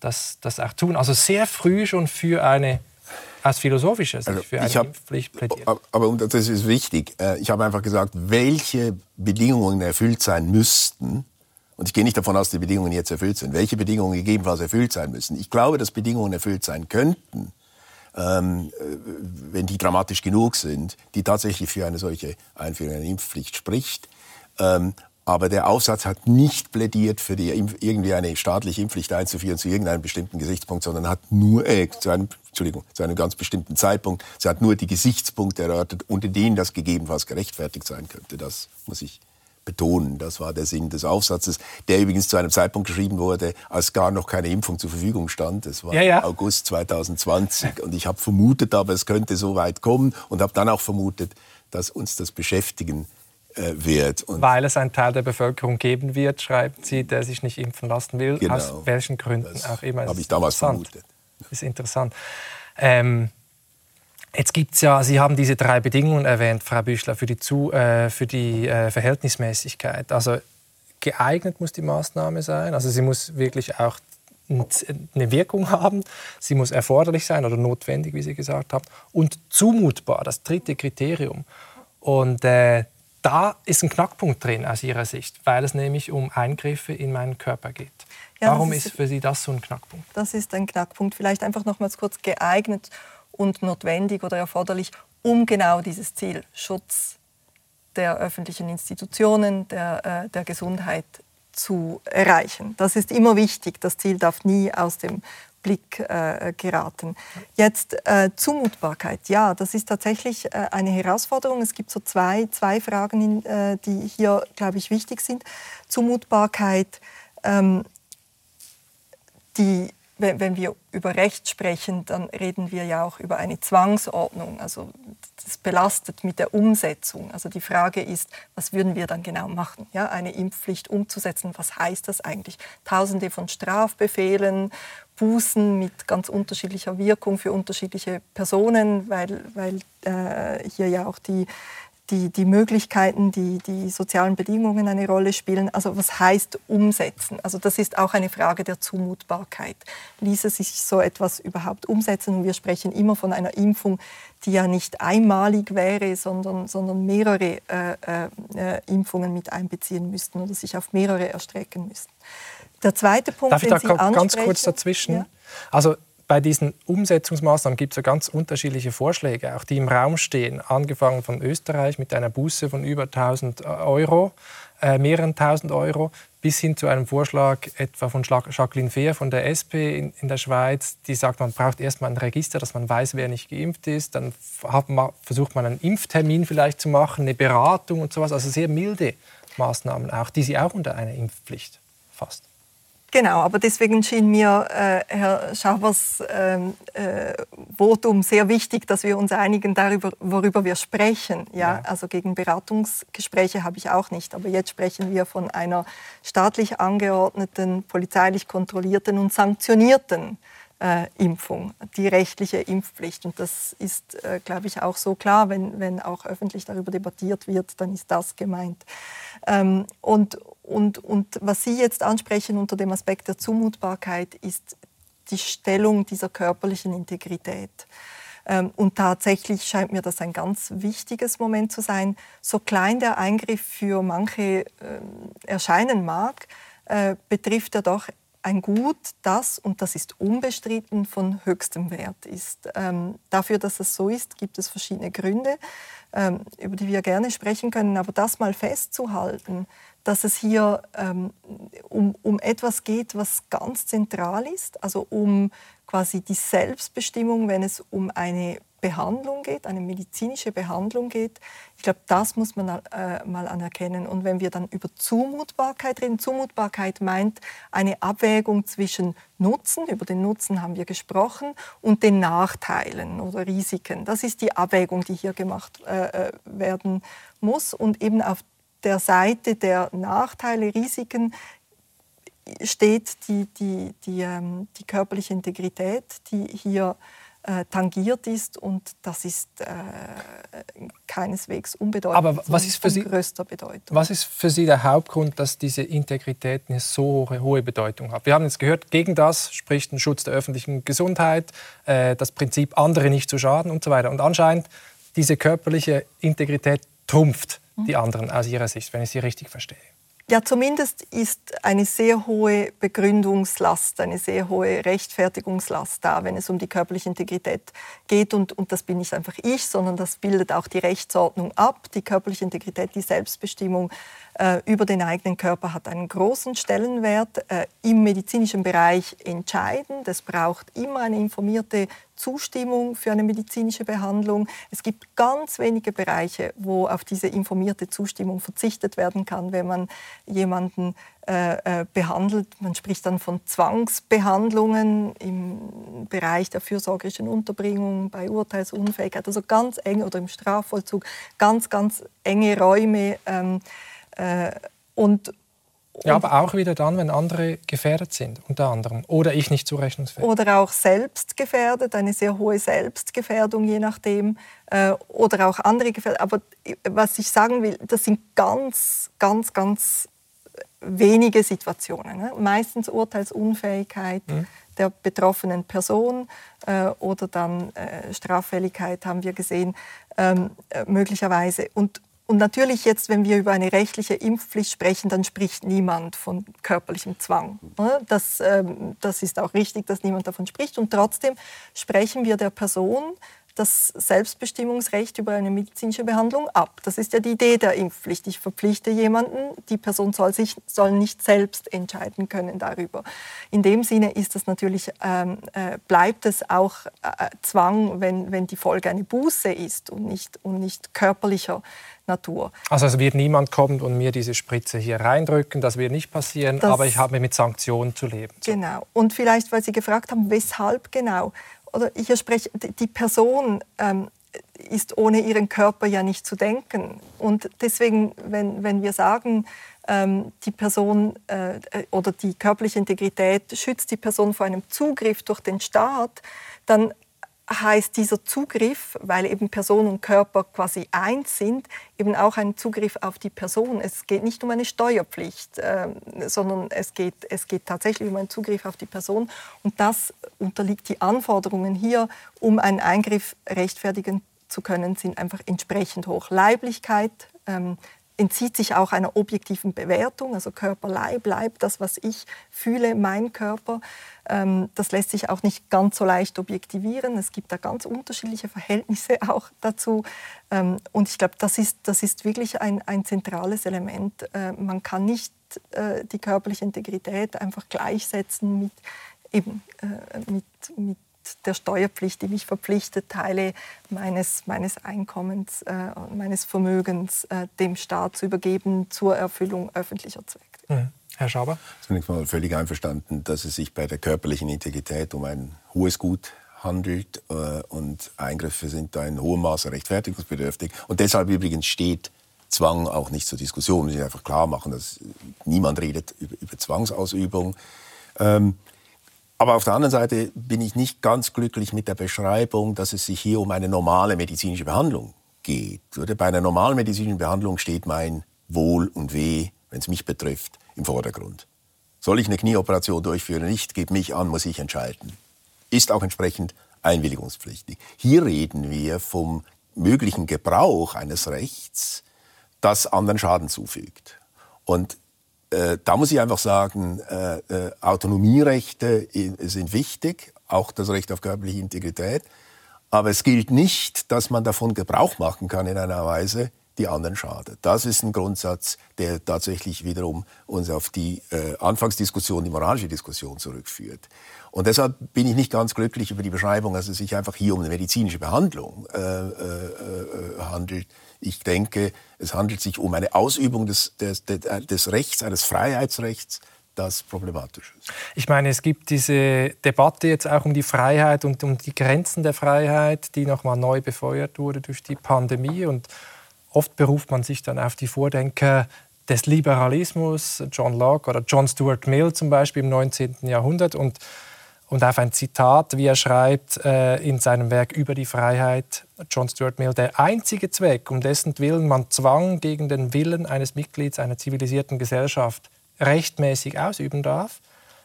das, das auch tun. Also sehr früh schon für eine aus philosophischer Sicht also für eine hab, Impfpflicht plädiert. Aber das ist wichtig. Äh, ich habe einfach gesagt, welche Bedingungen erfüllt sein müssten, und ich gehe nicht davon aus, dass die Bedingungen jetzt erfüllt sind, welche Bedingungen gegebenenfalls erfüllt sein müssen. Ich glaube, dass Bedingungen erfüllt sein könnten, ähm, äh, wenn die dramatisch genug sind, die tatsächlich für eine solche Einführung einer Impfpflicht spricht. Aber der Aufsatz hat nicht plädiert für die, irgendwie eine staatliche Impfpflicht einzuführen zu irgendeinem bestimmten Gesichtspunkt, sondern hat nur äh, zu einem Entschuldigung zu einem ganz bestimmten Zeitpunkt. Sie hat nur die Gesichtspunkte erörtert, unter denen das gegebenenfalls gerechtfertigt sein könnte. Das muss ich betonen. Das war der Sinn des Aufsatzes, der übrigens zu einem Zeitpunkt geschrieben wurde, als gar noch keine Impfung zur Verfügung stand. Es war ja, ja. August 2020 und ich habe vermutet, aber es könnte so weit kommen und habe dann auch vermutet, dass uns das beschäftigen äh, wird. Und Weil es einen Teil der Bevölkerung geben wird, schreibt sie, der sich nicht impfen lassen will, genau. aus welchen Gründen auch immer. Habe ich damals vermutet. Das ist interessant. Ähm, jetzt gibt es ja, Sie haben diese drei Bedingungen erwähnt, Frau Büchler, für die, Zu, äh, für die äh, Verhältnismäßigkeit. Also geeignet muss die Maßnahme sein. Also sie muss wirklich auch eine Wirkung haben. Sie muss erforderlich sein oder notwendig, wie Sie gesagt haben. Und zumutbar, das dritte Kriterium. Und äh, da ist ein Knackpunkt drin aus Ihrer Sicht, weil es nämlich um Eingriffe in meinen Körper geht. Ja, Warum ist, ist, für Sie das so ein Knackpunkt? Das ist ein Knackpunkt. Vielleicht einfach nochmals kurz geeignet und notwendig oder erforderlich, um genau dieses Ziel, Schutz der öffentlichen Institutionen, der, äh, der Gesundheit zu erreichen. Das ist immer wichtig. Das Ziel darf nie aus dem Blick äh, geraten. Jetzt äh, Zumutbarkeit. Ja, das ist tatsächlich äh, eine Herausforderung. Es gibt so zwei, zwei Fragen, äh, die hier, glaube ich, wichtig sind. Zumutbarkeit, ähm, die wenn wir über Recht sprechen, dann reden wir ja auch über eine Zwangsordnung. Also das belastet mit der Umsetzung. Also die Frage ist, was würden wir dann genau machen? Ja, eine Impfpflicht umzusetzen, was heißt das eigentlich? Tausende von Strafbefehlen, Bußen mit ganz unterschiedlicher Wirkung für unterschiedliche Personen, weil, weil äh, hier ja auch die die, die Möglichkeiten, die, die sozialen Bedingungen eine Rolle spielen. Also was heißt umsetzen? Also das ist auch eine Frage der Zumutbarkeit. Ließe sich so etwas überhaupt umsetzen? Und wir sprechen immer von einer Impfung, die ja nicht einmalig wäre, sondern, sondern mehrere äh, äh, Impfungen mit einbeziehen müssten oder sich auf mehrere erstrecken müssten. Der zweite Punkt, Darf ich da ganz kurz dazwischen? Ja? Also bei diesen Umsetzungsmaßnahmen gibt es ja ganz unterschiedliche Vorschläge, auch die im Raum stehen. Angefangen von Österreich mit einer Busse von über 1000 Euro, äh, mehreren tausend Euro, bis hin zu einem Vorschlag etwa von Jacqueline Fehr von der SP in, in der Schweiz, die sagt, man braucht erstmal ein Register, dass man weiß, wer nicht geimpft ist. Dann man, versucht man einen Impftermin vielleicht zu machen, eine Beratung und sowas. Also sehr milde Maßnahmen auch, die sie auch unter eine Impfpflicht fasst. Genau, aber deswegen schien mir äh, Herr Schabers ähm, äh, Votum sehr wichtig, dass wir uns einigen darüber, worüber wir sprechen. Ja? ja. Also gegen Beratungsgespräche habe ich auch nicht, aber jetzt sprechen wir von einer staatlich angeordneten, polizeilich kontrollierten und sanktionierten äh, Impfung, die rechtliche Impfpflicht. Und das ist, äh, glaube ich, auch so klar, wenn, wenn auch öffentlich darüber debattiert wird, dann ist das gemeint. Ähm, und, und, und was Sie jetzt ansprechen unter dem Aspekt der Zumutbarkeit, ist die Stellung dieser körperlichen Integrität. Ähm, und tatsächlich scheint mir das ein ganz wichtiges Moment zu sein. So klein der Eingriff für manche ähm, erscheinen mag, äh, betrifft er doch ein Gut, das, und das ist unbestritten, von höchstem Wert ist. Ähm, dafür, dass es so ist, gibt es verschiedene Gründe, ähm, über die wir gerne sprechen können. Aber das mal festzuhalten, dass es hier ähm, um, um etwas geht, was ganz zentral ist, also um quasi die Selbstbestimmung, wenn es um eine Behandlung geht, eine medizinische Behandlung geht. Ich glaube, das muss man äh, mal anerkennen. Und wenn wir dann über Zumutbarkeit reden, Zumutbarkeit meint eine Abwägung zwischen Nutzen, über den Nutzen haben wir gesprochen, und den Nachteilen oder Risiken. Das ist die Abwägung, die hier gemacht äh, äh werden muss. Und eben auf der Seite der Nachteile, Risiken steht die, die, die, ähm, die körperliche Integrität, die hier äh, tangiert ist und das ist äh, keineswegs unbedeutend, Aber was ist für Sie, größter Bedeutung. Was ist für Sie der Hauptgrund, dass diese Integrität eine so hohe Bedeutung hat? Wir haben jetzt gehört, gegen das spricht ein Schutz der öffentlichen Gesundheit, äh, das Prinzip, andere nicht zu schaden und so weiter. Und anscheinend diese körperliche Integrität trumpft mhm. die anderen aus Ihrer Sicht, wenn ich Sie richtig verstehe. Ja, zumindest ist eine sehr hohe Begründungslast, eine sehr hohe Rechtfertigungslast da, wenn es um die körperliche Integrität geht. Und, und das bin nicht einfach ich, sondern das bildet auch die Rechtsordnung ab. Die körperliche Integrität, die Selbstbestimmung über den eigenen Körper hat einen großen Stellenwert äh, im medizinischen Bereich entscheidend. Es braucht immer eine informierte Zustimmung für eine medizinische Behandlung. Es gibt ganz wenige Bereiche, wo auf diese informierte Zustimmung verzichtet werden kann, wenn man jemanden äh, äh behandelt. Man spricht dann von Zwangsbehandlungen im Bereich der fürsorgerischen Unterbringung, bei Urteilsunfähigkeit, also ganz eng oder im Strafvollzug, ganz, ganz enge Räume. Ähm, äh, und, Ja, aber auch wieder dann, wenn andere gefährdet sind, unter anderem. Oder ich nicht zurechnungsfähig. Oder auch selbst gefährdet, eine sehr hohe Selbstgefährdung, je nachdem. Äh, oder auch andere gefährdet. Aber was ich sagen will, das sind ganz, ganz, ganz wenige Situationen. Ne? Meistens Urteilsunfähigkeit mhm. der betroffenen Person äh, oder dann äh, Straffälligkeit haben wir gesehen, ähm, äh, möglicherweise. Und und natürlich jetzt, wenn wir über eine rechtliche Impfpflicht sprechen, dann spricht niemand von körperlichem Zwang. Das, ähm, das ist auch richtig, dass niemand davon spricht. Und trotzdem sprechen wir der Person das Selbstbestimmungsrecht über eine medizinische Behandlung ab. Das ist ja die Idee der Impfpflicht. Ich verpflichte jemanden, die Person soll, sich, soll nicht selbst entscheiden können darüber. In dem Sinne ist es natürlich, ähm, äh, bleibt es auch äh, Zwang, wenn, wenn die Folge eine Buße ist und nicht, und nicht körperlicher Natur. Also es wird niemand kommen und mir diese Spritze hier reindrücken, das wird nicht passieren, das, aber ich habe mit Sanktionen zu leben. Genau. Und vielleicht, weil Sie gefragt haben, weshalb genau oder ich spreche, die Person ähm, ist ohne ihren Körper ja nicht zu denken. Und deswegen, wenn, wenn wir sagen, ähm, die Person äh, oder die körperliche Integrität schützt die Person vor einem Zugriff durch den Staat, dann heißt dieser Zugriff, weil eben Person und Körper quasi eins sind, eben auch ein Zugriff auf die Person. Es geht nicht um eine Steuerpflicht, äh, sondern es geht, es geht tatsächlich um einen Zugriff auf die Person. Und das unterliegt die Anforderungen hier, um einen Eingriff rechtfertigen zu können, sind einfach entsprechend hoch. Leiblichkeit, ähm, entzieht sich auch einer objektiven Bewertung, also Körperlei bleibt das, was ich fühle, mein Körper. Ähm, das lässt sich auch nicht ganz so leicht objektivieren. Es gibt da ganz unterschiedliche Verhältnisse auch dazu. Ähm, und ich glaube, das ist, das ist wirklich ein, ein zentrales Element. Äh, man kann nicht äh, die körperliche Integrität einfach gleichsetzen mit, eben, äh, mit, mit der Steuerpflicht, die mich verpflichtet, Teile meines, meines Einkommens, äh, meines Vermögens äh, dem Staat zu übergeben zur Erfüllung öffentlicher Zwecke. Mhm. Herr Schaber? Zunächst mal völlig einverstanden, dass es sich bei der körperlichen Integrität um ein hohes Gut handelt äh, und Eingriffe sind da in hohem Maße rechtfertigungsbedürftig. Und deshalb übrigens steht Zwang auch nicht zur Diskussion. Wir müssen einfach klar machen, dass niemand redet über, über Zwangsausübung. Ähm, aber auf der anderen Seite bin ich nicht ganz glücklich mit der Beschreibung, dass es sich hier um eine normale medizinische Behandlung geht. Bei einer normalen medizinischen Behandlung steht mein Wohl und Weh, wenn es mich betrifft, im Vordergrund. Soll ich eine Knieoperation durchführen? Nicht, gib mich an, muss ich entscheiden. Ist auch entsprechend einwilligungspflichtig. Hier reden wir vom möglichen Gebrauch eines Rechts, das anderen Schaden zufügt. Und äh, da muss ich einfach sagen, äh, äh, Autonomierechte sind wichtig, auch das Recht auf körperliche Integrität. Aber es gilt nicht, dass man davon Gebrauch machen kann in einer Weise, die anderen schadet. Das ist ein Grundsatz, der tatsächlich wiederum uns auf die äh, Anfangsdiskussion, die moralische Diskussion zurückführt. Und deshalb bin ich nicht ganz glücklich über die Beschreibung, dass es sich einfach hier um eine medizinische Behandlung äh, äh, äh handelt, ich denke, es handelt sich um eine Ausübung des, des, des Rechts, eines Freiheitsrechts, das problematisch ist. Ich meine, es gibt diese Debatte jetzt auch um die Freiheit und um die Grenzen der Freiheit, die nochmal neu befeuert wurde durch die Pandemie. Und oft beruft man sich dann auf die Vordenker des Liberalismus, John Locke oder John Stuart Mill zum Beispiel im 19. Jahrhundert. Und und auf ein Zitat, wie er schreibt äh, in seinem Werk über die Freiheit, John Stuart Mill, der einzige Zweck, um dessen Willen man Zwang gegen den Willen eines Mitglieds einer zivilisierten Gesellschaft rechtmäßig ausüben darf,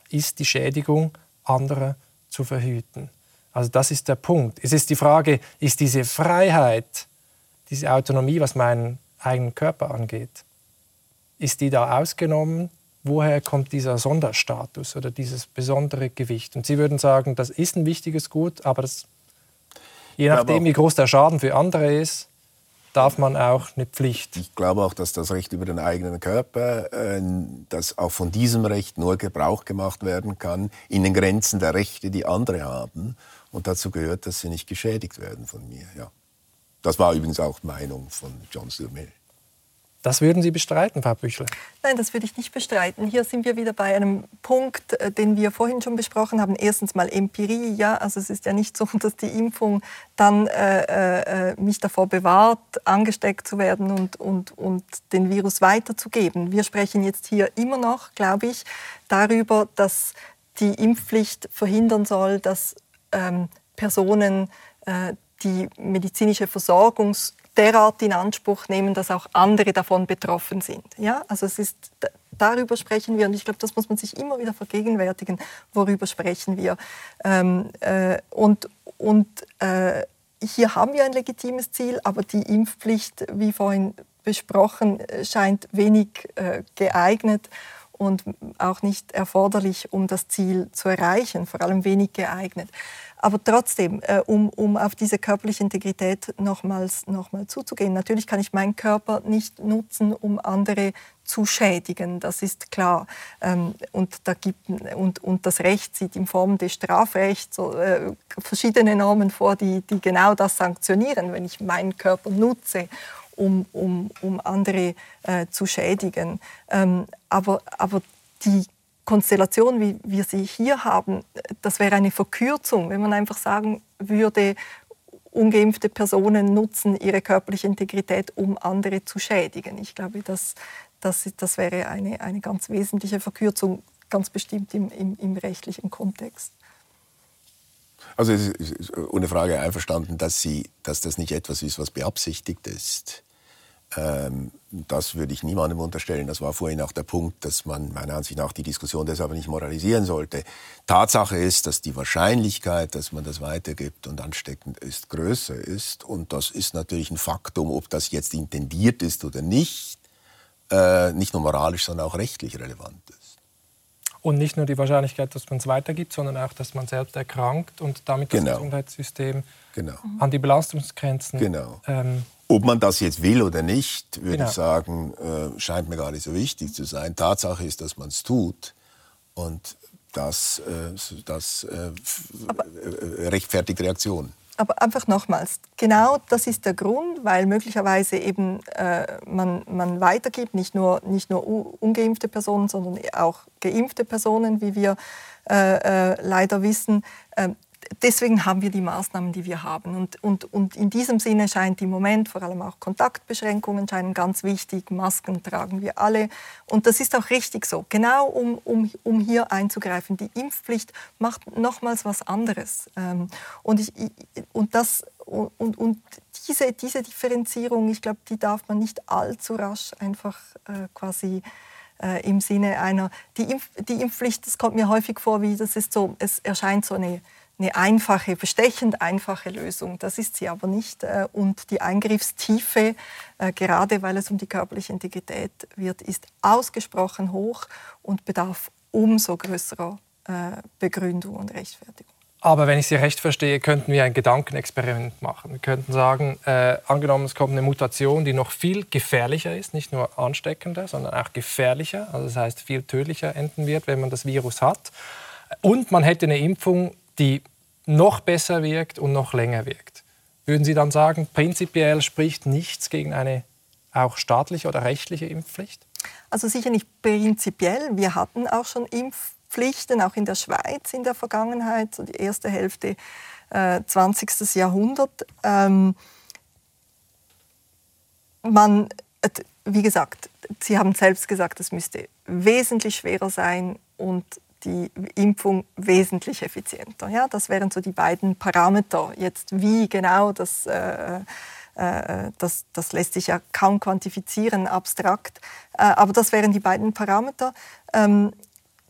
ist die Schädigung anderer zu verhüten. Also das ist der Punkt. Es ist die Frage, ist diese Freiheit, diese Autonomie, was meinen eigenen Körper angeht, ist die da ausgenommen woher kommt dieser Sonderstatus oder dieses besondere Gewicht? Und Sie würden sagen, das ist ein wichtiges Gut, aber das, je nachdem, wie groß der Schaden für andere ist, darf man auch eine Pflicht. Ich glaube auch, dass das Recht über den eigenen Körper, äh, dass auch von diesem Recht nur Gebrauch gemacht werden kann, in den Grenzen der Rechte, die andere haben. Und dazu gehört, dass sie nicht geschädigt werden von mir. Ja. Das war übrigens auch Meinung von John Stuart Mill. Das würden Sie bestreiten, Frau Büchler? Nein, das würde ich nicht bestreiten. Hier sind wir wieder bei einem Punkt, äh, den wir vorhin schon besprochen haben. Erstens mal Empirie. Ja, also es ist ja nicht so, dass die Impfung dann äh, äh, mich davor bewahrt, angesteckt zu werden und, und, und den Virus weiterzugeben. Wir sprechen jetzt hier immer noch, glaube ich, darüber, dass die Impfpflicht verhindern soll, dass ähm, Personen äh, die medizinische Versorgungs derart in Anspruch nehmen, dass auch andere davon betroffen sind. Ja? Also es ist, darüber sprechen wir und ich glaube, das muss man sich immer wieder vergegenwärtigen, worüber sprechen wir. Ähm, äh, und und äh, hier haben wir ein legitimes Ziel, aber die Impfpflicht, wie vorhin besprochen, scheint wenig äh, geeignet und auch nicht erforderlich, um das Ziel zu erreichen, vor allem wenig geeignet. Aber trotzdem, äh, um, um auf diese körperliche Integrität nochmals, nochmal zuzugehen, natürlich kann ich meinen Körper nicht nutzen, um andere zu schädigen, das ist klar. Ähm, und, da gibt, und, und das Recht sieht in Form des Strafrechts so, äh, verschiedene Normen vor, die, die genau das sanktionieren, wenn ich meinen Körper nutze, um, um, um andere äh, zu schädigen. Ähm, aber, aber die Konstellation, wie wir sie hier haben, das wäre eine Verkürzung, wenn man einfach sagen würde, ungeimpfte Personen nutzen ihre körperliche Integrität, um andere zu schädigen. Ich glaube, das, das, das wäre eine, eine ganz wesentliche Verkürzung, ganz bestimmt im, im, im rechtlichen Kontext. Also es ist ohne Frage einverstanden, dass, Sie, dass das nicht etwas ist, was beabsichtigt ist. Ähm, das würde ich niemandem unterstellen. Das war vorhin auch der Punkt, dass man meiner Ansicht nach die Diskussion deshalb nicht moralisieren sollte. Tatsache ist, dass die Wahrscheinlichkeit, dass man das weitergibt und ansteckend ist, größer ist. Und das ist natürlich ein Faktum, ob das jetzt intendiert ist oder nicht, äh, nicht nur moralisch, sondern auch rechtlich relevant ist. Und nicht nur die Wahrscheinlichkeit, dass man es weitergibt, sondern auch, dass man selbst erkrankt und damit das genau. Gesundheitssystem genau. an die Belastungsgrenzen genau. ähm, ob man das jetzt will oder nicht, würde genau. ich sagen, äh, scheint mir gar nicht so wichtig zu sein. Tatsache ist, dass man es tut und das, äh, das äh, äh, rechtfertigt Reaktionen. Aber einfach nochmals, genau das ist der Grund, weil möglicherweise eben äh, man, man weitergibt, nicht nur, nicht nur ungeimpfte Personen, sondern auch geimpfte Personen, wie wir äh, leider wissen, ähm, deswegen haben wir die Maßnahmen, die wir haben. Und, und, und in diesem Sinne scheint im Moment vor allem auch Kontaktbeschränkungen scheinen ganz wichtig. Masken tragen wir alle. Und das ist auch richtig so. Genau um, um, um hier einzugreifen. Die Impfpflicht macht nochmals was anderes. Ähm, und, ich, und, das, und, und diese, diese Differenzierung, ich glaube, die darf man nicht allzu rasch einfach äh, quasi äh, im Sinne einer, die, Impf, die Impfpflicht, das kommt mir häufig vor, wie das ist so, es erscheint so eine eine einfache, bestechend einfache Lösung. Das ist sie aber nicht. Äh, und die Eingriffstiefe, äh, gerade weil es um die körperliche Integrität wird, ist ausgesprochen hoch und bedarf umso größerer äh, Begründung und Rechtfertigung. Aber wenn ich Sie recht verstehe, könnten wir ein Gedankenexperiment machen. Wir könnten sagen, äh, angenommen, es kommt eine Mutation, die noch viel gefährlicher ist, nicht nur ansteckender, sondern auch gefährlicher, also das heißt viel tödlicher enden wird, wenn man das Virus hat. Und man hätte eine Impfung, die noch besser wirkt und noch länger wirkt. Würden Sie dann sagen, prinzipiell spricht nichts gegen eine auch staatliche oder rechtliche Impfpflicht? Also sicher nicht prinzipiell. Wir hatten auch schon Impfpflichten, auch in der Schweiz in der Vergangenheit, so die erste Hälfte äh, 20. Jahrhundert. Ähm, man, äh, wie gesagt, Sie haben selbst gesagt, es müsste wesentlich schwerer sein und die Impfung wesentlich effizienter. Ja, das wären so die beiden Parameter. Jetzt wie genau, das, äh, äh, das, das lässt sich ja kaum quantifizieren, abstrakt. Äh, aber das wären die beiden Parameter. Ähm,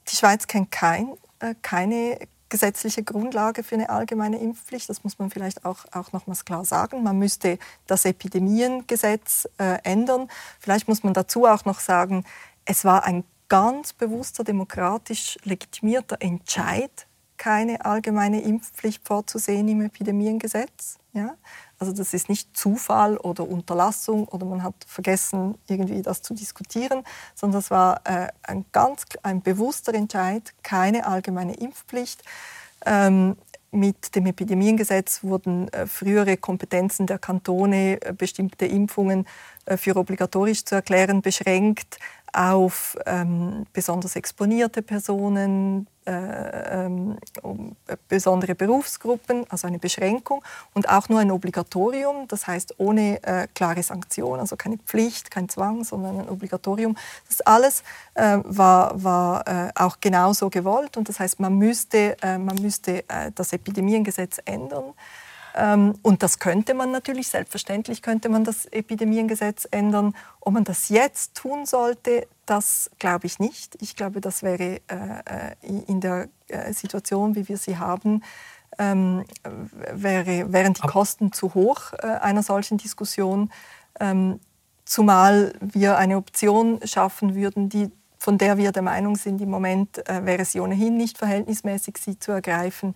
die Schweiz kennt kein, äh, keine gesetzliche Grundlage für eine allgemeine Impfpflicht. Das muss man vielleicht auch, auch nochmals klar sagen. Man müsste das Epidemiengesetz äh, ändern. Vielleicht muss man dazu auch noch sagen, es war ein ganz bewusster, demokratisch legitimierter Entscheid, keine allgemeine Impfpflicht vorzusehen im Epidemiengesetz. Ja? Also das ist nicht Zufall oder Unterlassung oder man hat vergessen, irgendwie das zu diskutieren, sondern das war äh, ein ganz ein bewusster Entscheid, keine allgemeine Impfpflicht. Ähm, mit dem Epidemiengesetz wurden äh, frühere Kompetenzen der Kantone, äh, bestimmte Impfungen äh, für obligatorisch zu erklären, beschränkt auf ähm, besonders exponierte Personen, äh, ähm, um besondere Berufsgruppen, also eine Beschränkung und auch nur ein Obligatorium, das heißt ohne äh, klare Sanktion, also keine Pflicht, kein Zwang, sondern ein Obligatorium. Das alles äh, war, war äh, auch genauso gewollt und das heißt, man müsste, äh, man müsste äh, das Epidemiengesetz ändern. Ähm, und das könnte man natürlich, selbstverständlich könnte man das Epidemiengesetz ändern. Ob man das jetzt tun sollte, das glaube ich nicht. Ich glaube, das wäre äh, in der äh, Situation, wie wir sie haben, ähm, wäre, wären die Kosten zu hoch äh, einer solchen Diskussion. Ähm, zumal wir eine Option schaffen würden, die, von der wir der Meinung sind, im Moment wäre sie ohnehin nicht verhältnismäßig, sie zu ergreifen.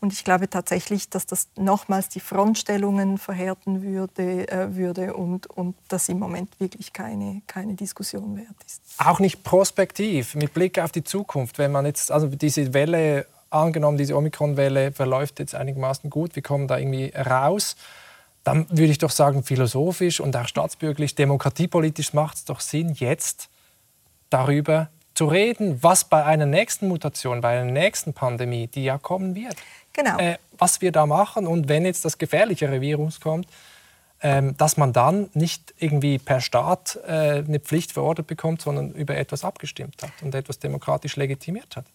Und ich glaube tatsächlich, dass das nochmals die Frontstellungen verhärten würde, äh, würde und, und das im Moment wirklich keine, keine Diskussion wert ist. Auch nicht prospektiv, mit Blick auf die Zukunft. Wenn man jetzt, also diese Welle, angenommen, diese Omikron-Welle verläuft jetzt einigermaßen gut, wir kommen da irgendwie raus, dann würde ich doch sagen, philosophisch und auch staatsbürgerlich, demokratiepolitisch macht es doch Sinn, jetzt darüber zu reden, was bei einer nächsten Mutation, bei einer nächsten Pandemie, die ja kommen wird, Genau. Äh, was wir da machen und wenn jetzt das gefährlichere Virus kommt, ähm, dass man dann nicht irgendwie per Staat äh, eine Pflicht verordnet bekommt, sondern über etwas abgestimmt hat und etwas demokratisch legitimiert hat.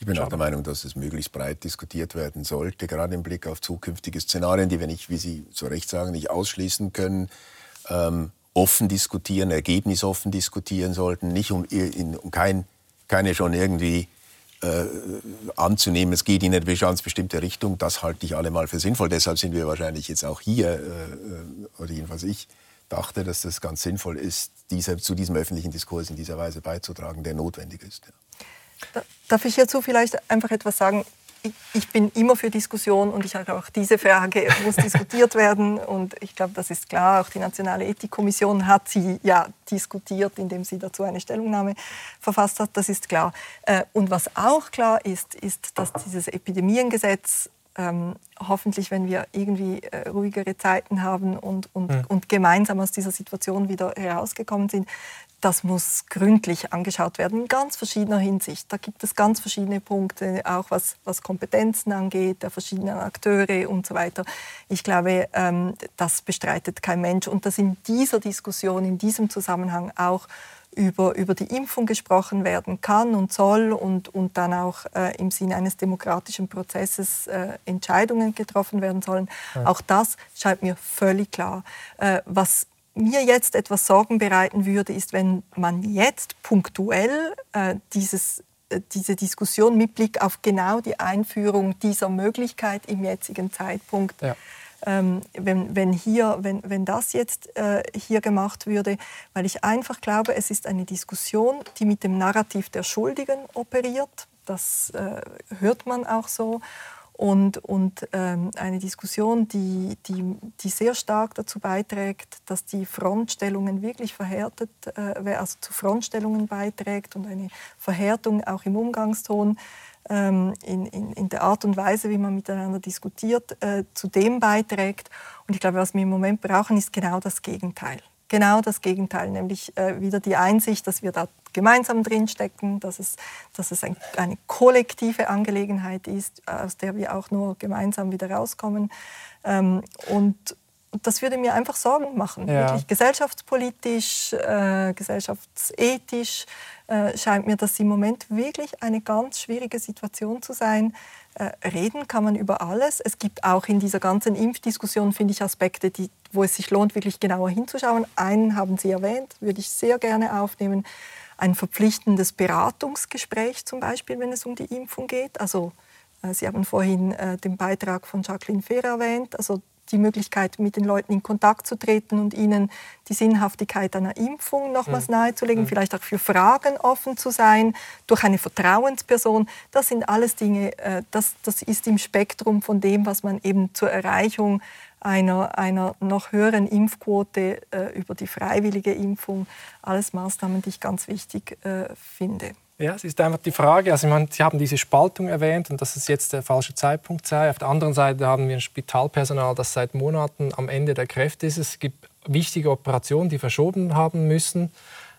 Ich bin auch der Meinung, dass es möglichst breit diskutiert werden sollte, gerade im Blick auf zukünftige Szenarien, die wir nicht, wie Sie zu Recht sagen, nicht ausschließen können. Ähm, offen diskutieren, ergebnisoffen diskutieren sollten, nicht um, um kein, keine schon irgendwie äh, anzunehmen, es geht in eine ganz bestimmte Richtung, das halte ich allemal für sinnvoll. Deshalb sind wir wahrscheinlich jetzt auch hier, äh, äh, oder jedenfalls ich dachte, dass das ganz sinnvoll ist, diese, zu diesem öffentlichen Diskurs in dieser Weise beizutragen, der notwendig ist. Ja. Darf ich hierzu vielleicht einfach etwas sagen? Ich bin immer für Diskussion und ich habe auch diese Frage muss diskutiert werden und ich glaube, das ist klar. Auch die Nationale Ethikkommission hat sie ja diskutiert, indem sie dazu eine Stellungnahme verfasst hat. Das ist klar. Äh, und was auch klar ist, ist, dass dieses Epidemiengesetz ähm, hoffentlich, wenn wir irgendwie äh, ruhigere Zeiten haben und, und, ja. und gemeinsam aus dieser Situation wieder herausgekommen sind, das muss gründlich angeschaut werden, in ganz verschiedener Hinsicht. Da gibt es ganz verschiedene Punkte, auch was, was Kompetenzen angeht, der verschiedenen Akteure und so weiter. Ich glaube, ähm, das bestreitet kein Mensch. Und dass in dieser Diskussion, in diesem Zusammenhang auch über, über die Impfung gesprochen werden kann und soll und, und dann auch äh, im Sinne eines demokratischen Prozesses äh, Entscheidungen getroffen werden sollen. Ja. Auch das scheint mir völlig klar. Äh, was mir jetzt etwas Sorgen bereiten würde, ist, wenn man jetzt punktuell äh, dieses, äh, diese Diskussion mit Blick auf genau die Einführung dieser Möglichkeit im jetzigen Zeitpunkt, ja. ähm, wenn, wenn, hier, wenn, wenn das jetzt äh, hier gemacht würde, weil ich einfach glaube, es ist eine Diskussion, die mit dem Narrativ der Schuldigen operiert. Das äh, hört man auch so und, und ähm, eine Diskussion, die, die, die sehr stark dazu beiträgt, dass die Frontstellungen wirklich verhärtet, äh, also zu Frontstellungen beiträgt und eine Verhärtung auch im Umgangston, ähm, in, in, in, der Art und Weise, wie man miteinander diskutiert, äh, zu dem beiträgt. Und ich glaube, was wir im Moment brauchen, ist genau das Gegenteil genau das Gegenteil, nämlich äh, wieder die Einsicht, dass wir da gemeinsam drinstecken, dass es, dass es ein, eine kollektive Angelegenheit ist, aus der wir auch nur gemeinsam wieder rauskommen. Ähm, und das würde mir einfach Sorgen machen. Ja. Wirklich gesellschaftspolitisch, äh, gesellschaftsethisch äh, scheint mir das im Moment wirklich eine ganz schwierige Situation zu sein. Äh, reden kann man über alles. Es gibt auch in dieser ganzen Impfdiskussion, finde ich, Aspekte, die, wo es sich lohnt, wirklich genauer hinzuschauen. Einen haben Sie erwähnt, würde ich sehr gerne aufnehmen. Ein verpflichtendes Beratungsgespräch zum Beispiel, wenn es um die Impfung geht. Also äh, Sie haben vorhin äh, den Beitrag von Jacqueline Fehr erwähnt. Also die Möglichkeit, mit den Leuten in Kontakt zu treten und ihnen die Sinnhaftigkeit einer Impfung nochmals mhm. nahezulegen, mhm. vielleicht auch für Fragen offen zu sein, durch eine Vertrauensperson. Das sind alles Dinge, äh, das, das ist im Spektrum von dem, was man eben zur Erreichung einer, einer noch höheren Impfquote äh, über die freiwillige Impfung, alles Maßnahmen, die ich ganz wichtig äh, finde. Ja, es ist einfach die Frage, also ich meine, Sie haben diese Spaltung erwähnt und dass es jetzt der falsche Zeitpunkt sei. Auf der anderen Seite haben wir ein Spitalpersonal, das seit Monaten am Ende der Kräfte ist. Es gibt wichtige Operationen, die verschoben haben müssen.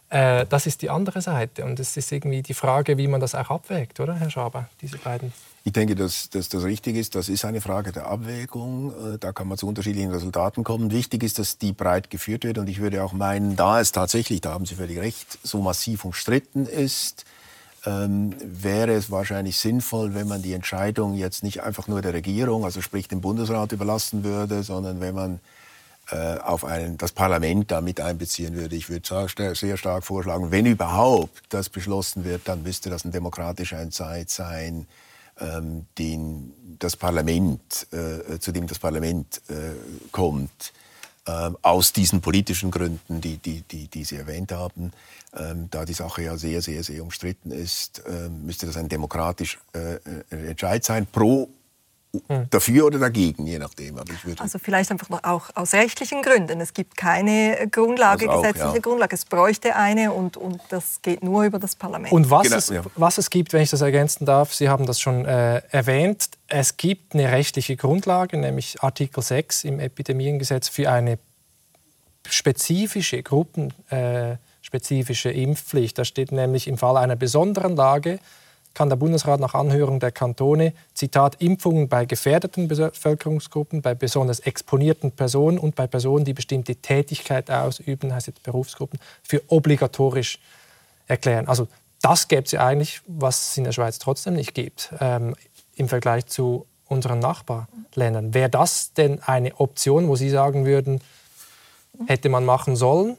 Äh, das ist die andere Seite und es ist irgendwie die Frage, wie man das auch abwägt, oder, Herr Schaber, diese beiden ich denke, dass, dass das richtig ist. Das ist eine Frage der Abwägung. Äh, da kann man zu unterschiedlichen Resultaten kommen. Wichtig ist, dass die breit geführt wird. Und ich würde auch meinen, da es tatsächlich, da haben Sie völlig recht, so massiv umstritten ist, ähm, wäre es wahrscheinlich sinnvoll, wenn man die Entscheidung jetzt nicht einfach nur der Regierung, also sprich dem Bundesrat überlassen würde, sondern wenn man äh, auf einen, das Parlament da mit einbeziehen würde. Ich würde sehr stark vorschlagen, wenn überhaupt das beschlossen wird, dann müsste das ein demokratischer Entscheid sein, ähm, den das Parlament, äh, zu dem das Parlament äh, kommt, äh, aus diesen politischen Gründen, die, die, die, die Sie erwähnt haben. Ähm, da die Sache ja sehr, sehr, sehr umstritten ist, ähm, müsste das ein demokratischer äh, äh, Entscheid sein, pro. Dafür oder dagegen, je nachdem. also vielleicht einfach noch auch aus rechtlichen Gründen. Es gibt keine Grundlage, auch, gesetzliche ja. Grundlage. Es bräuchte eine und, und das geht nur über das Parlament. Und was, genau, es, ja. was es gibt, wenn ich das ergänzen darf, Sie haben das schon äh, erwähnt, es gibt eine rechtliche Grundlage, nämlich Artikel 6 im Epidemiengesetz für eine spezifische, gruppenspezifische äh, Impfpflicht. Da steht nämlich im Fall einer besonderen Lage kann der Bundesrat nach Anhörung der Kantone, Zitat, Impfungen bei gefährdeten Bevölkerungsgruppen, bei besonders exponierten Personen und bei Personen, die bestimmte Tätigkeit ausüben, heißt jetzt Berufsgruppen, für obligatorisch erklären. Also das gäbe es ja eigentlich, was es in der Schweiz trotzdem nicht gibt, ähm, im Vergleich zu unseren Nachbarländern. Wäre das denn eine Option, wo Sie sagen würden, hätte man machen sollen?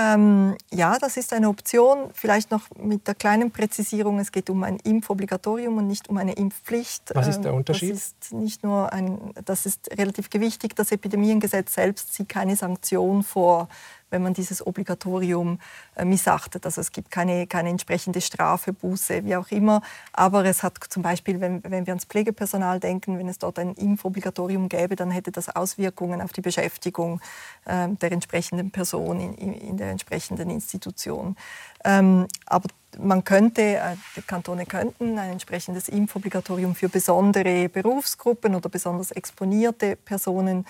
Ähm, ja, das ist eine Option. Vielleicht noch mit der kleinen Präzisierung, es geht um ein Impfobligatorium und nicht um eine Impfpflicht. Was ist der ähm, Unterschied? Das ist, nicht nur ein, das ist relativ gewichtig. Das Epidemiengesetz selbst sieht keine Sanktion vor, wenn man dieses Obligatorium äh, missachtet. Also es gibt keine, keine entsprechende Strafe, Buße, wie auch immer. Aber es hat zum Beispiel, wenn, wenn wir ans Pflegepersonal denken, wenn es dort ein Impfobligatorium gäbe, dann hätte das Auswirkungen auf die Beschäftigung äh, der entsprechenden Person in, in der entsprechenden Institution. Ähm, aber man könnte, äh, die Kantone könnten ein entsprechendes Impfobligatorium für besondere Berufsgruppen oder besonders exponierte Personen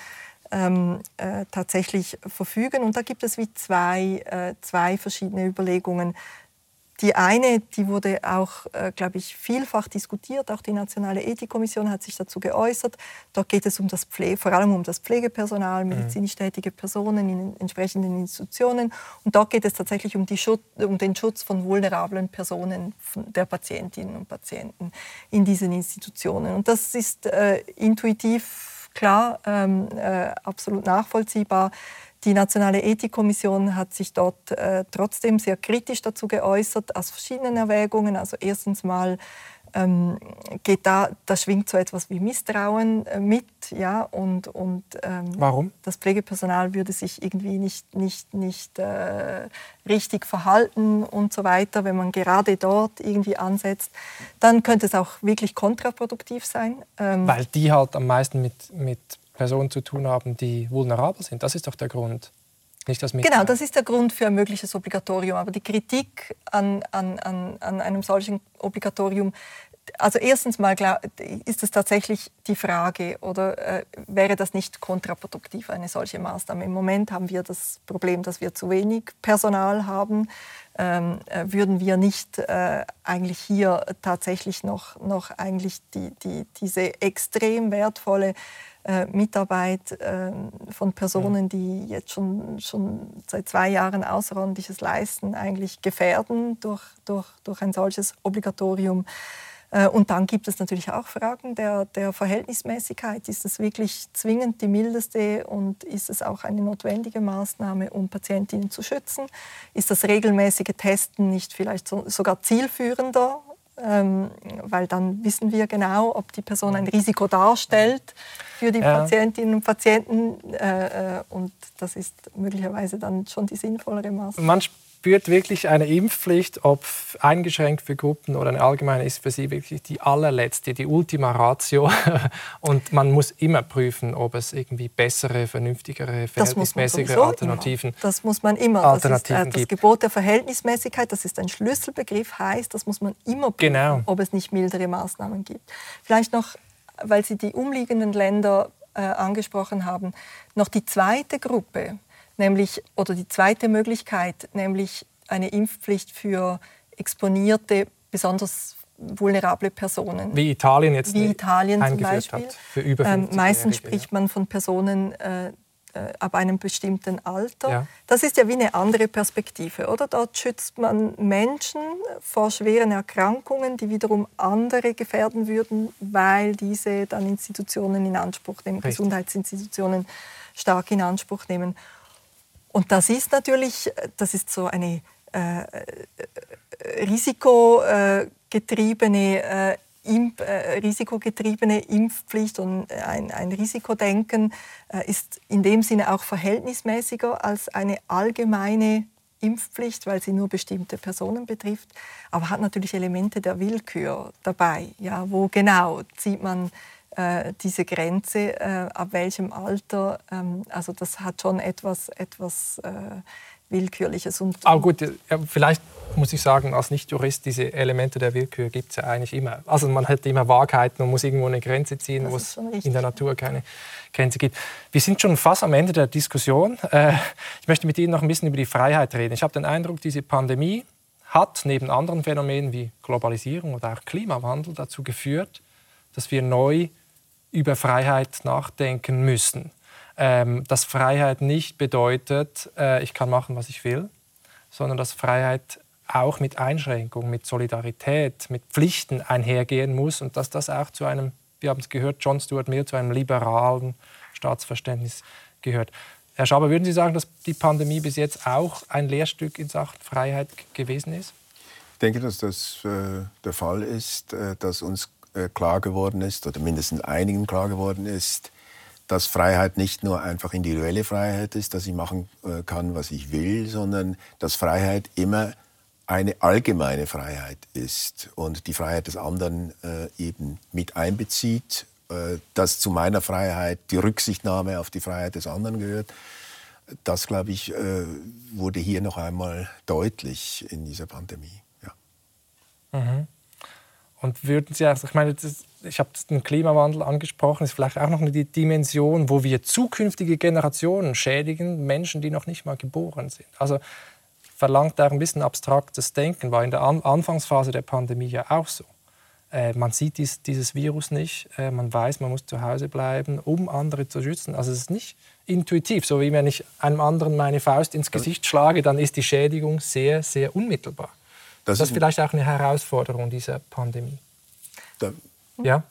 ähm, äh, tatsächlich verfügen. Und da gibt es wie zwei, äh, zwei verschiedene Überlegungen. Die eine, die wurde auch, äh, glaube ich, vielfach diskutiert. Auch die Nationale Ethikkommission hat sich dazu geäußert. Dort geht es um das Pflege, vor allem um das Pflegepersonal, mhm. medizinisch tätige Personen in entsprechenden Institutionen. Und dort geht es tatsächlich um, Schutz, um den Schutz von vulnerablen Personen, der Patientinnen und Patienten in diesen Institutionen. Und das ist äh, intuitiv klar, ähm, äh, absolut nachvollziehbar. Die Nationale Ethikkommission hat sich dort äh, trotzdem sehr kritisch dazu geäußert, aus verschiedenen Erwägungen. Also erstens mal ähm, geht da, da schwingt so etwas wie Misstrauen äh, mit, ja, und, und ähm, Warum? das Pflegepersonal würde sich irgendwie nicht, nicht, nicht äh, richtig verhalten und so weiter, wenn man gerade dort irgendwie ansetzt, dann könnte es auch wirklich kontraproduktiv sein. Ähm, Weil die halt am meisten mit, mit Personen zu tun haben, die vulnerabel sind. Das ist doch der Grund. Nicht das genau, das ist der Grund für ein mögliches Obligatorium. Aber die Kritik an, an, an, an einem solchen Obligatorium also erstens mal ist es tatsächlich die Frage, oder äh, wäre das nicht kontraproduktiv, eine solche Maßnahme? Im Moment haben wir das Problem, dass wir zu wenig Personal haben. Ähm, äh, würden wir nicht äh, eigentlich hier tatsächlich noch, noch eigentlich die, die, diese extrem wertvolle äh, Mitarbeit äh, von Personen, die jetzt schon, schon seit zwei Jahren Außerordentliches leisten, eigentlich gefährden durch, durch, durch ein solches Obligatorium. Äh, und dann gibt es natürlich auch Fragen der, der Verhältnismäßigkeit. Ist es wirklich zwingend die mildeste und ist es auch eine notwendige Maßnahme, um Patientinnen zu schützen? Ist das regelmäßige Testen nicht vielleicht so, sogar zielführender? Ähm, weil dann wissen wir genau, ob die Person ein Risiko darstellt für die ja. Patientinnen und Patienten. Äh, äh, und das ist möglicherweise dann schon die sinnvollere Maßnahme. Manch spürt wirklich eine Impfpflicht, ob eingeschränkt für Gruppen oder eine allgemeine, ist für Sie wirklich die allerletzte, die Ultima Ratio. Und man muss immer prüfen, ob es irgendwie bessere, vernünftigere, verhältnismäßigere Alternativen gibt. Das muss man immer. Alternativen das, ist, äh, das Gebot der Verhältnismäßigkeit, das ist ein Schlüsselbegriff, heißt, das muss man immer prüfen, genau. ob es nicht mildere Maßnahmen gibt. Vielleicht noch, weil Sie die umliegenden Länder äh, angesprochen haben, noch die zweite Gruppe, nämlich, oder die zweite Möglichkeit, nämlich eine Impfpflicht für exponierte, besonders vulnerable Personen. Wie Italien jetzt Wie Italien zum Beispiel. Hat für über ähm, meistens spricht man von Personen äh, äh, ab einem bestimmten Alter. Ja. Das ist ja wie eine andere Perspektive, oder? Dort schützt man Menschen vor schweren Erkrankungen, die wiederum andere gefährden würden, weil diese dann Institutionen in Anspruch nehmen, Richtig. Gesundheitsinstitutionen stark in Anspruch nehmen. Und das ist natürlich, das ist so eine äh, risikogetriebene äh, Imp, äh, risikogetriebene Impfpflicht und ein, ein Risikodenken äh, ist in dem Sinne auch verhältnismäßiger als eine allgemeine Impfpflicht, weil sie nur bestimmte Personen betrifft, aber hat natürlich Elemente der Willkür dabei. Ja, wo genau zieht man äh, diese Grenze, äh, ab welchem Alter? Ähm, also das hat schon etwas, etwas äh, Willkürliches. Und Aber gut, ja, vielleicht muss ich sagen, als Nicht-Jurist, diese Elemente der Willkür gibt es ja eigentlich immer. Also man hat immer Wahrheiten, man muss irgendwo eine Grenze ziehen, wo es in der Natur keine Grenze gibt. Wir sind schon fast am Ende der Diskussion. Äh, ich möchte mit Ihnen noch ein bisschen über die Freiheit reden. Ich habe den Eindruck, diese Pandemie hat neben anderen Phänomenen wie Globalisierung oder auch Klimawandel dazu geführt, dass wir neu über Freiheit nachdenken müssen ähm, dass Freiheit nicht bedeutet, äh, ich kann machen, was ich will, sondern dass Freiheit auch mit Einschränkungen, mit Solidarität, mit Pflichten einhergehen muss und dass das auch zu einem, wir haben es gehört, John Stuart Mill, zu einem liberalen Staatsverständnis gehört. Herr Schaber, würden Sie sagen, dass die Pandemie bis jetzt auch ein Lehrstück in Sachen Freiheit gewesen ist? Ich denke, dass das äh, der Fall ist, äh, dass uns klar geworden ist, oder mindestens einigen klar geworden ist, dass Freiheit nicht nur einfach individuelle Freiheit ist, dass ich machen äh, kann, was ich will, sondern dass Freiheit immer eine allgemeine Freiheit ist und die Freiheit des anderen äh, eben mit einbezieht, äh, dass zu meiner Freiheit die Rücksichtnahme auf die Freiheit des anderen gehört. Das, glaube ich, äh, wurde hier noch einmal deutlich in dieser Pandemie. Ja. Mhm. Und würden Sie, also ich meine, das, ich habe den Klimawandel angesprochen, ist vielleicht auch noch eine Dimension, wo wir zukünftige Generationen schädigen, Menschen, die noch nicht mal geboren sind. Also verlangt auch ein bisschen abstraktes Denken, war in der An Anfangsphase der Pandemie ja auch so. Äh, man sieht dies, dieses Virus nicht, äh, man weiß, man muss zu Hause bleiben, um andere zu schützen. Also es ist nicht intuitiv, so wie wenn ich einem anderen meine Faust ins Gesicht schlage, dann ist die Schädigung sehr, sehr unmittelbar. Das, das ist vielleicht auch eine Herausforderung dieser Pandemie. Da, ja.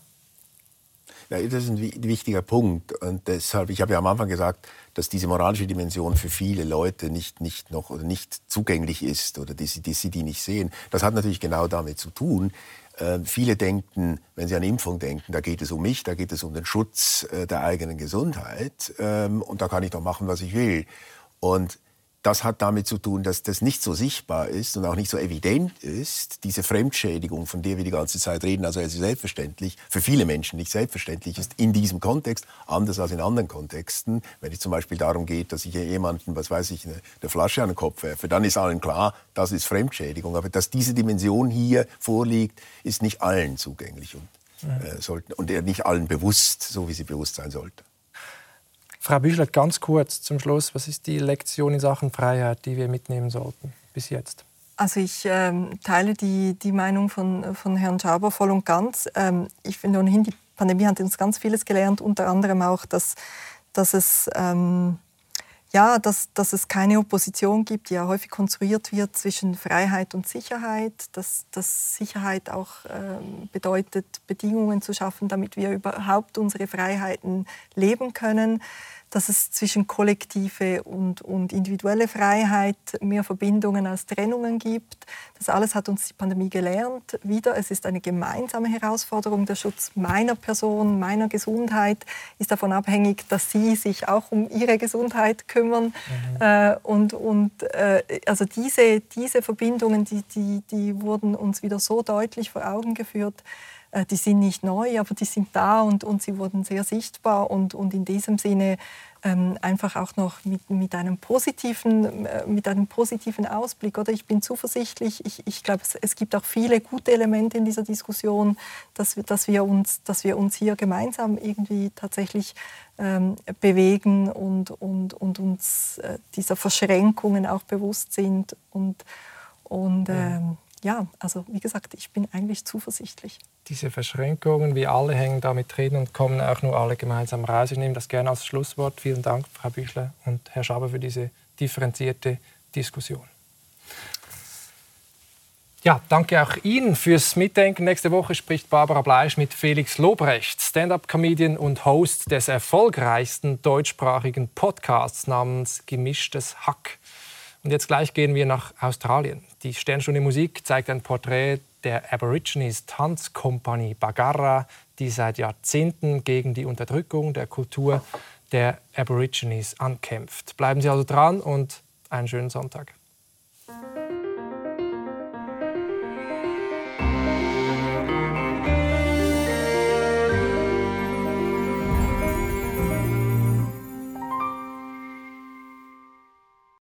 Ja, das ist ein wichtiger Punkt. Und deshalb, ich habe ja am Anfang gesagt, dass diese moralische Dimension für viele Leute nicht, nicht noch nicht zugänglich ist oder dass sie, dass sie die nicht sehen. Das hat natürlich genau damit zu tun. Äh, viele denken, wenn sie an Impfung denken, da geht es um mich, da geht es um den Schutz äh, der eigenen Gesundheit ähm, und da kann ich doch machen, was ich will. Und das hat damit zu tun, dass das nicht so sichtbar ist und auch nicht so evident ist, diese Fremdschädigung, von der wir die ganze Zeit reden, also es ist selbstverständlich, für viele Menschen nicht selbstverständlich ist, in diesem Kontext, anders als in anderen Kontexten. Wenn es zum Beispiel darum geht, dass ich jemanden, was weiß ich, eine, eine Flasche an den Kopf werfe, dann ist allen klar, das ist Fremdschädigung. Aber dass diese Dimension hier vorliegt, ist nicht allen zugänglich und, äh, sollten, und nicht allen bewusst, so wie sie bewusst sein sollte. Frau Büchler, ganz kurz zum Schluss, was ist die Lektion in Sachen Freiheit, die wir mitnehmen sollten bis jetzt? Also ich ähm, teile die, die Meinung von, von Herrn Schaber voll und ganz. Ähm, ich finde ohnehin, die Pandemie hat uns ganz vieles gelernt, unter anderem auch, dass, dass es ähm, ja, dass, dass es keine Opposition gibt, die ja häufig konstruiert wird zwischen Freiheit und Sicherheit, dass, dass Sicherheit auch ähm, bedeutet, Bedingungen zu schaffen, damit wir überhaupt unsere Freiheiten leben können, dass es zwischen kollektive und, und individuelle Freiheit mehr Verbindungen als Trennungen gibt. Das alles hat uns die Pandemie gelernt. Wieder, es ist eine gemeinsame Herausforderung. Der Schutz meiner Person, meiner Gesundheit ist davon abhängig, dass Sie sich auch um Ihre Gesundheit kümmern. Mhm. Äh, und und äh, also diese, diese Verbindungen, die, die, die wurden uns wieder so deutlich vor Augen geführt. Äh, die sind nicht neu, aber die sind da und, und sie wurden sehr sichtbar und, und in diesem Sinne ähm, einfach auch noch mit, mit, einem positiven, äh, mit einem positiven Ausblick. Oder ich bin zuversichtlich. Ich, ich glaube, es, es, gibt auch viele gute Elemente in dieser Diskussion, dass wir, dass wir, uns, dass wir uns hier gemeinsam irgendwie tatsächlich ähm, bewegen und, und, und uns äh, dieser Verschränkungen auch bewusst sind. Und, und ähm, ja, also wie gesagt, ich bin eigentlich zuversichtlich diese Verschränkungen, wir alle hängen damit drin und kommen auch nur alle gemeinsam raus. Ich nehme das gerne als Schlusswort. Vielen Dank, Frau Büchler und Herr Schaber, für diese differenzierte Diskussion. Ja, danke auch Ihnen fürs Mitdenken. Nächste Woche spricht Barbara Bleisch mit Felix Lobrecht, Stand-up-Comedian und Host des erfolgreichsten deutschsprachigen Podcasts namens Gemischtes Hack. Und jetzt gleich gehen wir nach Australien. Die Sternstunde Musik zeigt ein Porträt der Aborigines Tanzkompanie Bagarra, die seit Jahrzehnten gegen die Unterdrückung der Kultur der Aborigines ankämpft. Bleiben Sie also dran und einen schönen Sonntag.